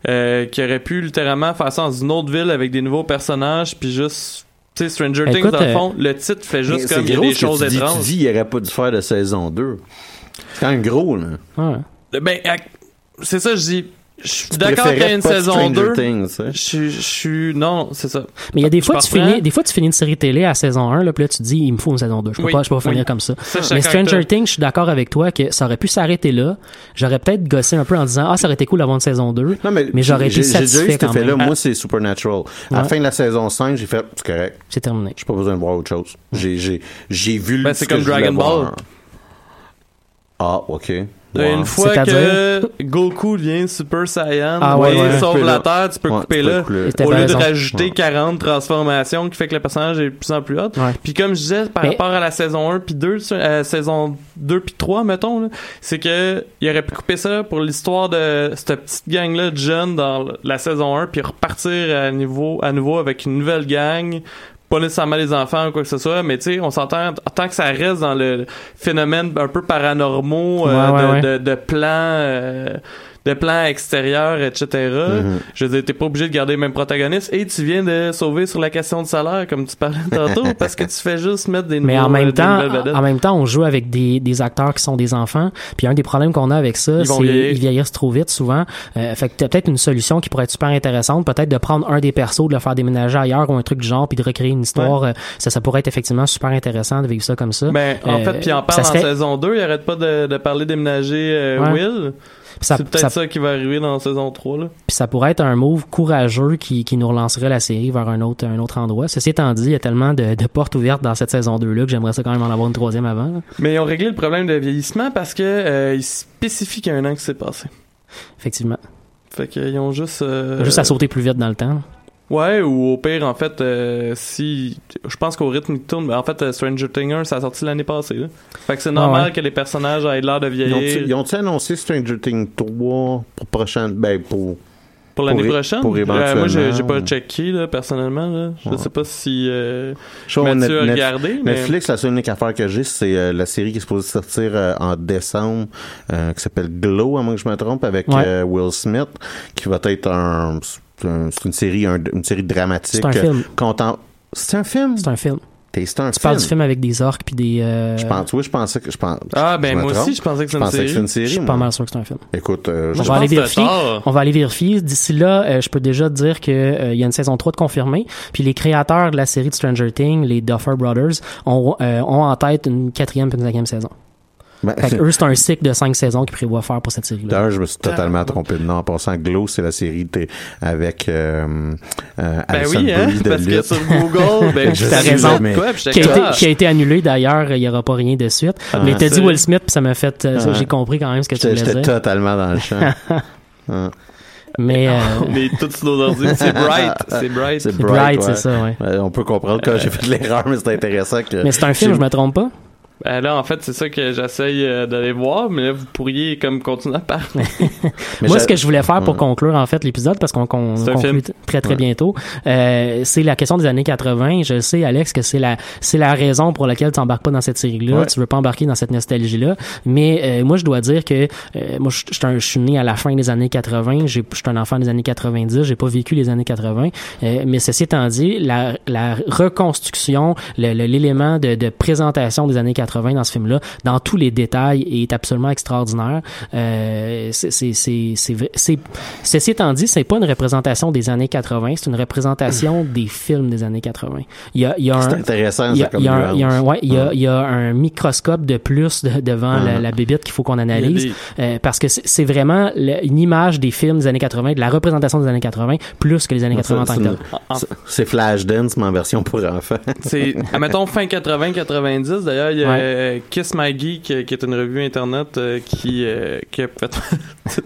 euh, qu'il aurait pu littéralement faire ça dans une autre ville avec des nouveaux personnages, puis juste. Tu sais, Stranger Things, dans le euh, fond, le titre fait juste comme gros des que choses tu dis. étranges. Tu dis, il aurait pas dû faire de saison 2. C'est quand même gros, là. Ouais. Ben, c'est ça, je dis. Je suis d'accord qu'il y a une saison Stranger 2. Things, hein? Je suis-. Non, c'est ça. Mais il y a des fois, tu finis, des fois, tu finis une série télé à saison 1, là, puis là, tu dis, il me faut une saison 2. Je peux Oui, pas, je peux pas finir oui. comme ça. Mais Stranger. Things, je suis d'accord avec toi que ça aurait pu s'arrêter là. J'aurais peut-être gossé un peu en disant, ah, ça aurait été cool d'avoir une saison 2. Non, mais, j'aurais été j'ai- j'ai déjà eu satisfait cet quand même. Moi, c'est Supernatural. À la fin de la saison 5, j'ai fait, c'est correct. C'est terminé. J'ai pas besoin de voir autre chose. J'ai, j'ai, j'ai vu Ben, ce c'est comme Dragon Ball. Ah, ok. Wow. Une fois que Goku devient Super Saiyan Ah ouais, et ouais. sauve la là. Terre, tu peux Ouais, couper tu peux là. couper Au lieu de rajouter Ouais. 40 transformations qui fait que le personnage est de plus en plus hot. Ouais. Puis comme je disais, par Mais- rapport à la saison 1 puis 2, sur- euh, saison 2 puis 3, mettons, c'est que il aurait pu couper ça pour l'histoire de cette petite gang-là de jeunes dans la saison 1 puis repartir à, niveau, à nouveau avec une nouvelle gang pas nécessairement les enfants ou quoi que ce soit, mais tu sais, on s'entend tant que ça reste dans le phénomène un peu paranormaux euh, Ouais, ouais, de, ouais. de, de plans euh, de plans extérieurs, etc. Mhm. Je veux dire, t'es pas obligé de garder le même protagoniste et tu viens de sauver sur la question de salaire, comme tu parlais tantôt, (laughs) parce que tu fais juste mettre des Mais nouveaux, en même euh, temps, en même temps, on joue avec des, des acteurs qui sont des enfants. Puis un des problèmes qu'on a avec ça, Ils vont c'est vieillir. ils vieillissent trop vite souvent. Euh, fait que t'as peut-être une solution qui pourrait être super intéressante, peut-être de prendre un des persos, de le faire déménager ailleurs ou un truc du genre, puis de recréer une histoire. Euh, Ça, ça pourrait être effectivement super intéressant de vivre ça comme ça. Ben, en Euh, fait, puis en ça parle serait- en saison 2, il arrête pas de, de parler déménager euh, Ouais. Will. C'est peut-être ça- ça, qui va arriver dans saison 3, là. Puis ça pourrait être un move courageux qui, qui nous relancerait la série vers un autre, un autre endroit. Ceci étant dit, il y a tellement de, de portes ouvertes dans cette saison 2-là que j'aimerais ça quand même en avoir une troisième avant. là. Mais ils ont réglé le problème de vieillissement parce que euh, ils spécifient qu'il y a un an que c'est passé. Effectivement. Fait qu'ils ont juste... euh, Juste à sauter plus vite dans le temps. Ouais, ou au pire, en fait, euh, si... Je pense qu'au rythme qui tourne, ben, en fait, euh, Stranger Things 1, ça a sorti l'année passée, là. Fait que c'est normal Ah ouais. que les personnages aient l'air de vieillir ils ont-tu annoncé Stranger Things 3 pour prochaine, ben, pour, pour l'année prochaine? pour Euh, moi, j'ai pas checké, là, personnellement, là. Je Ouais. sais pas si euh, Je Mathieu a Net- regardé, mais... Netflix, la seule unique affaire que j'ai, c'est euh, la série qui est supposée sortir euh, en décembre, euh, qui s'appelle Glow, à moins que je me trompe, avec Ouais. euh, Will Smith, qui va être un, un- c'est une série, un- une série dramatique. C'est un film. euh, content- C'est un film? C'est un film. C'est un Tu film. parles du film avec des orques puis des. euh, Je pense, oui, je pensais que je pense. Ah, ben, moi trompe. aussi, je pensais que Je c'était une pensais que série. une Je série. suis moi. pas mal sûr que c'est un film. Écoute, euh, je On Je va aller pense que c'était vérifier. On va aller vérifier. D'ici là, euh, je peux déjà te dire que euh, il y a une saison 3 de confirmée. Puis les créateurs de la série de Stranger Things, les Duffer Brothers, ont, euh, ont en tête une quatrième et une cinquième saison. Ben, Fait que eux, c'est un cycle de cinq saisons qu'ils prévoient faire pour cette série-là. D'ailleurs, je me suis totalement trompé de nom. En passant, Glow, c'est la série avec euh, euh, Ben Alison oui, hein, de parce que sur Google, (laughs) ben, Je T'as raison. Quoi, puis Qui a, j'étais été, qui a été annulé d'ailleurs, il n'y aura pas rien de suite. Ah, mais t'as dit Will Smith, puis ça m'a fait. euh. J'ai compris quand même ce que tu J'étais voulais j'étais dire. totalement dans le champ. (laughs) Mais euh, (laughs) tous sur nos ordi. C'est Bright. C'est Bright. C'est Bright, Bright, c'est ça, ouais. Ouais, On peut comprendre que j'ai fait de l'erreur, mais c'est intéressant que. mais c'est un film, je me trompe pas? Ben là, en fait, c'est ça que j'essaye euh, d'aller voir, mais là, vous pourriez comme continuer à parler. (laughs) Moi, ce que je voulais faire pour Ouais. conclure en fait l'épisode, parce qu'on qu'on conclut très très Ouais. bientôt, euh, c'est la question des années 80. Je sais, Alex, que c'est la c'est la raison pour laquelle tu embarques pas dans cette série-là. Ouais. Tu veux pas embarquer dans cette nostalgie-là. Mais euh, moi, je dois dire que euh, moi, je je suis un- je suis né à la fin des années 80. J'ai- Je suis un enfant des années 90. J'ai pas vécu les années 80. Euh, mais ceci étant dit, la, la reconstruction, le- le- l'élément de, de présentation des années 80 dans ce film-là, dans tous les détails, est absolument extraordinaire. Euh, c'est, c'est, c'est, c'est, vrai- c'est- ceci étant dit, c'est pas une représentation des années 80, c'est une représentation des films des années 80. Il y a, il y a C'est un, intéressant, il y ça, a, comme il y a un, il y a un- ouais, il y a, Ouais. il y a un microscope de plus de- devant la, Ouais. la bébite qu'il faut qu'on analyse. A Euh, parce que c'est c'est vraiment le- une image des films des années 80, de la représentation des années 80, plus que les années Ouais, 80 en ça, tant que c'est tel. En- en- C'est- C'est Flashdance, mais en version pour enfants. C'est, admettons, fin 80-90. D'ailleurs, il y a Ouais. euh, Kiss My Geek, euh, qui est une revue internet euh, qui, euh, qui a fait... (laughs)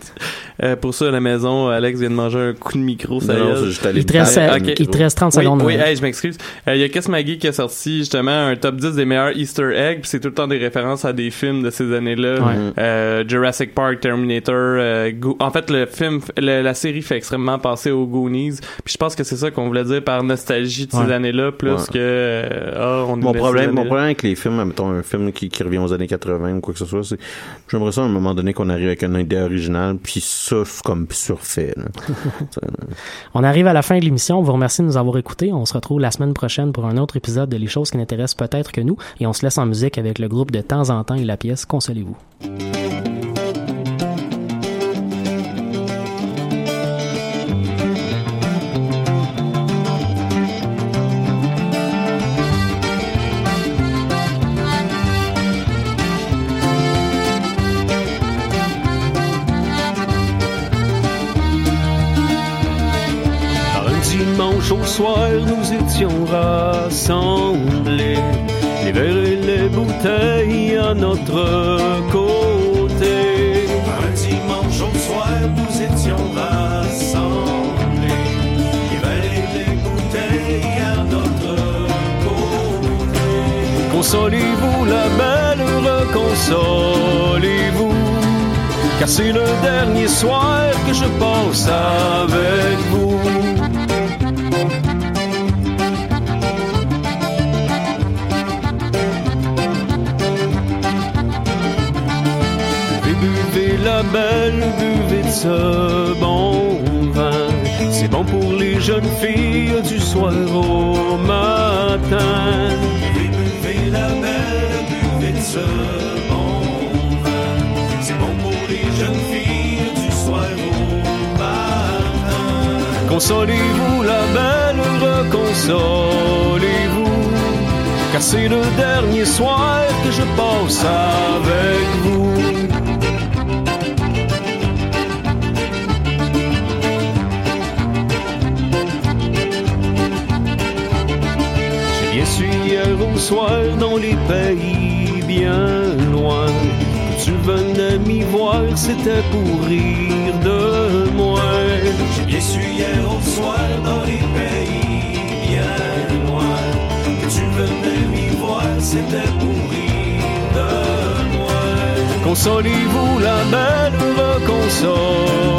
Euh, pour ça, à la maison, Alex vient de manger un coup de micro, ça Non, y non, Il te reste, Ah, euh, ok. il te reste 30 Oui, secondes. oui, hey, je m'excuse. Euh, Il y a Kiss Maggie qui a sorti justement un top 10 des meilleurs Easter eggs, puis c'est tout le temps des références à des films de ces années-là. Ouais. Euh, Jurassic Park, Terminator. euh, Go- en fait, le film, le- la série fait extrêmement passer aux Goonies. Puis je pense que c'est ça qu'on voulait dire par nostalgie de ces Ouais. années-là, plus Ouais. que euh, ah, on Mon problème, mon problème avec les films, mettons un film qui, qui revient aux années 80 ou quoi que ce soit, c'est j'aimerais ça à un moment donné qu'on arrive avec une idée originale, puis ça, c'est comme surfait. là. (laughs) Ça, On arrive à la fin de l'émission. On vous remercie de nous avoir écoutés. On se retrouve la semaine prochaine pour un autre épisode de Les choses qui n'intéressent peut-être que nous. Et on se laisse en musique avec le groupe de temps en temps et la pièce Consolez-vous. Reconsolez-vous. Car c'est le dernier soir que je passe avec vous. Buvez, buvez la belle, buvez de ce bon vin. C'est bon pour les jeunes filles du soir au matin. Buvez, buvez la belle, buvez de ce bon Consolez-vous, la belle, reconsolez-vous. Car c'est le dernier soir que je passe avec vous. J'ai bien su hier au soir dans les pays bien loin. Tu venais m'y voir, c'était pour rire de moi. Dans les pays bien loin. Que tu venais m'y voir, c'était pour rire de moi. Consolez-vous, la belle, reconsolez